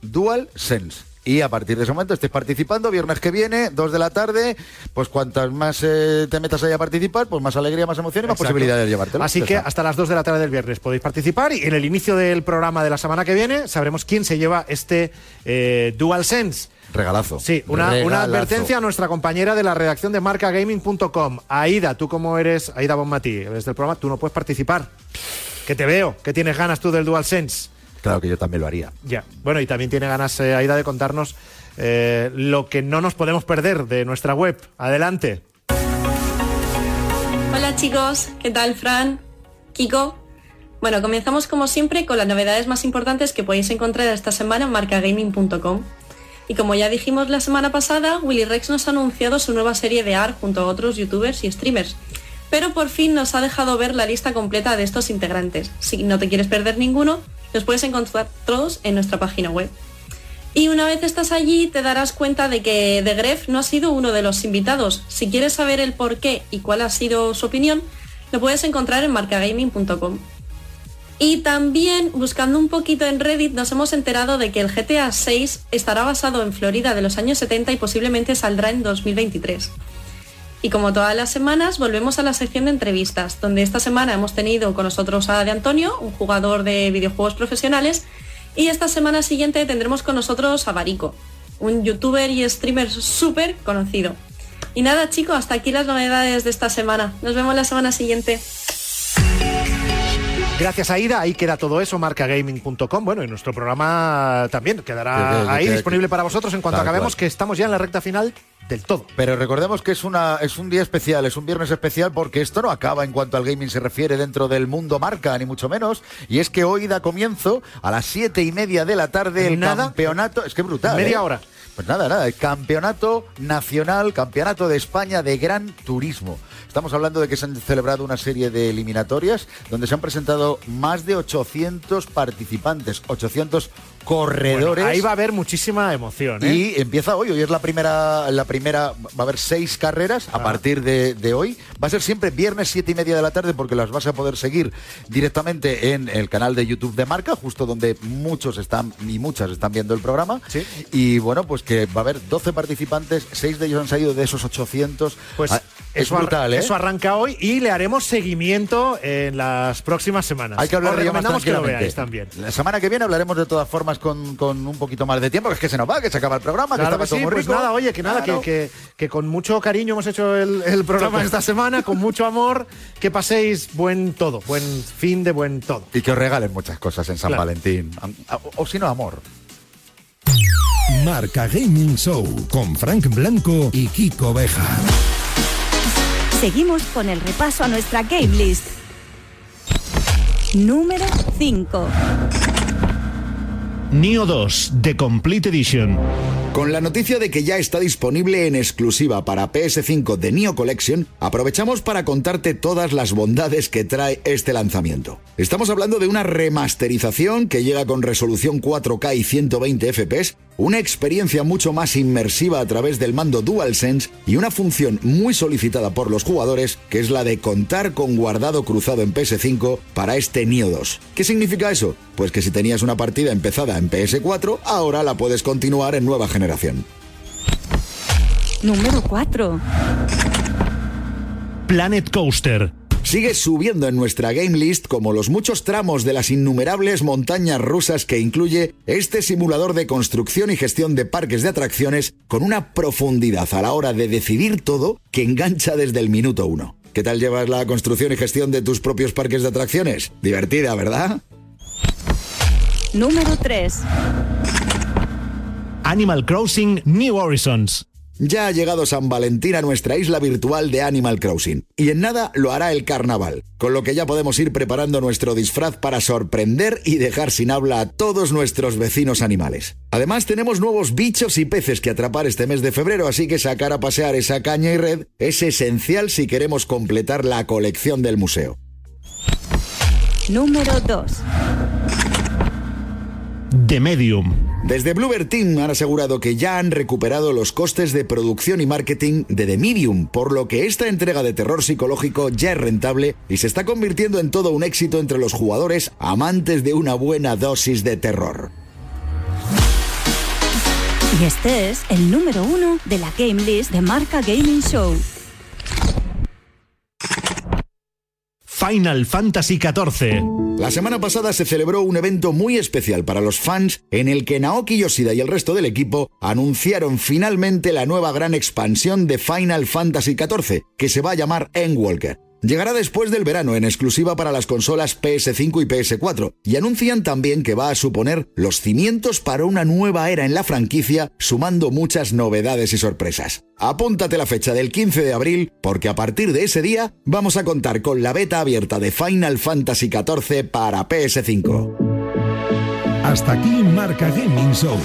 DualSense. Y a partir de ese momento estés participando, viernes que viene, 2 de la tarde, pues cuantas más eh, te metas ahí a participar, pues más alegría, más emoción y más Exacto. posibilidades de llevártelo. Así que hasta las 2 de la tarde del viernes podéis participar y en el inicio del programa de la semana que viene sabremos quién se lleva este eh, DualSense. Regalazo. Sí, una, una advertencia a nuestra compañera de la redacción de marcagaming.com. Aida, tú como eres, Aida Bonmatí, eres del programa, tú no puedes participar. Que te veo, que tienes ganas tú del DualSense. Claro que yo también lo haría. Ya. Bueno, y también tiene ganas eh, Aida de contarnos eh, lo que no nos podemos perder de nuestra web. Adelante. Hola chicos, ¿qué tal Fran? Kiko. Bueno, comenzamos como siempre con las novedades más importantes que podéis encontrar esta semana en marcagaming.com. Y como ya dijimos la semana pasada, Willy Rex nos ha anunciado su nueva serie de AR junto a otros youtubers y streamers. Pero por fin nos ha dejado ver la lista completa de estos integrantes. Si no te quieres perder ninguno, los puedes encontrar todos en nuestra página web. Y una vez estás allí te darás cuenta de que The Gref no ha sido uno de los invitados. Si quieres saber el por qué y cuál ha sido su opinión, lo puedes encontrar en marcagaming.com. Y también, buscando un poquito en Reddit, nos hemos enterado de que el GTA 6 estará basado en Florida de los años 70 y posiblemente saldrá en 2023. Y como todas las semanas, volvemos a la sección de entrevistas, donde esta semana hemos tenido con nosotros a De Antonio, un jugador de videojuegos profesionales, y esta semana siguiente tendremos con nosotros a Barico, un youtuber y streamer súper conocido. Y nada chicos, hasta aquí las novedades de esta semana. Nos vemos la semana siguiente. Gracias Aida, ahí queda todo eso, marcagaming.com. Bueno, y nuestro programa también quedará Que- que- ahí disponible para vosotros en cuanto acabemos, que estamos ya en la recta final del todo. Pero recordemos que es, una, es un día especial, es un viernes especial porque esto no acaba en cuanto al gaming se refiere dentro del mundo marca, ni mucho menos. Y es que hoy da comienzo a las siete y media de la tarde el Nada. campeonato. Es que brutal. Media ¿eh? hora. Pues nada, nada, el campeonato nacional, campeonato de España de Gran Turismo. Estamos hablando de que se han celebrado una serie de eliminatorias donde se han presentado más de 800 participantes, 800 corredores. Bueno, ahí va a haber muchísima emoción. ¿eh? Y empieza hoy, hoy es la primera, la primera, va a haber seis carreras Ah. a partir de, de hoy. Va a ser siempre viernes siete y media de la tarde porque las vas a poder seguir directamente en el canal de YouTube de Marca, justo donde muchos están y muchas están viendo el programa. Y bueno, pues que va a haber 12 participantes, seis de ellos han salido de esos 800. Pues Ah, es brutal, ¿eh? eso arranca hoy y le haremos seguimiento en las próximas semanas. Hay que hablar de recomendamos que lo veáis también. La semana que viene hablaremos de todas formas con, con un poquito más de tiempo, que es que se nos va, que se acaba el programa, que Claro que todo sí, muy pues nada, oye, que nada, que, Claro. que- que con mucho cariño hemos hecho el, el programa esta semana, con mucho amor, que paséis buen todo, buen fin de buen todo. Y que os regalen muchas cosas en San Claro. Valentín. O, o si no, amor. Marca Gaming Show con Frank Blanco y Kiko Beja. Seguimos con el repaso a nuestra game list. Número 5. Neo 2, The Complete Edition. Con la noticia de que ya está disponible en exclusiva para PS5 de Neo Collection, aprovechamos para contarte todas las bondades que trae este lanzamiento. Estamos hablando de una remasterización que llega con resolución 4K y 120 FPS, una experiencia mucho más inmersiva a través del mando DualSense y una función muy solicitada por los jugadores, que es la de contar con guardado cruzado en PS5 para este Neo 2. ¿Qué significa eso? Pues que si tenías una partida empezada en PS4, ahora la puedes continuar en nueva generación. Número 4. Planet Coaster. Sigue subiendo en nuestra game list como los muchos tramos de las innumerables montañas rusas que incluye este simulador de construcción y gestión de parques de atracciones con una profundidad a la hora de decidir todo que engancha desde el minuto uno. ¿Qué tal llevas la construcción y gestión de tus propios parques de atracciones? Divertida, ¿verdad? Número 3. Animal Crossing New Horizons. Ya ha llegado San Valentín a nuestra isla virtual de Animal Crossing y en nada lo hará el carnaval, con lo que ya podemos ir preparando nuestro disfraz para sorprender y dejar sin habla a todos nuestros vecinos animales. Además tenemos nuevos bichos y peces que atrapar este mes de febrero, así que sacar a pasear esa caña y red es esencial si queremos completar la colección del museo. Número 2. The Medium. Desde Bluebird Team han asegurado que ya han recuperado los costes de producción y marketing de The Medium, por lo que esta entrega de terror psicológico ya es rentable y se está convirtiendo en todo un éxito entre los jugadores amantes de una buena dosis de terror. Y este es el número uno de la Game List de Marca Gaming Show. Final Fantasy XIV. La semana pasada se celebró un evento muy especial para los fans en el que Naoki Yoshida y el resto del equipo anunciaron finalmente la nueva gran expansión de Final Fantasy XIV, que se va a llamar Endwalker. Llegará después del verano en exclusiva para las consolas PS5 y PS4 y anuncian también que va a suponer los cimientos para una nueva era en la franquicia sumando muchas novedades y sorpresas. Apúntate la fecha del 15 de abril porque a partir de ese día vamos a contar con la beta abierta de Final Fantasy XIV para PS5. Hasta aquí Marca Gaming Show.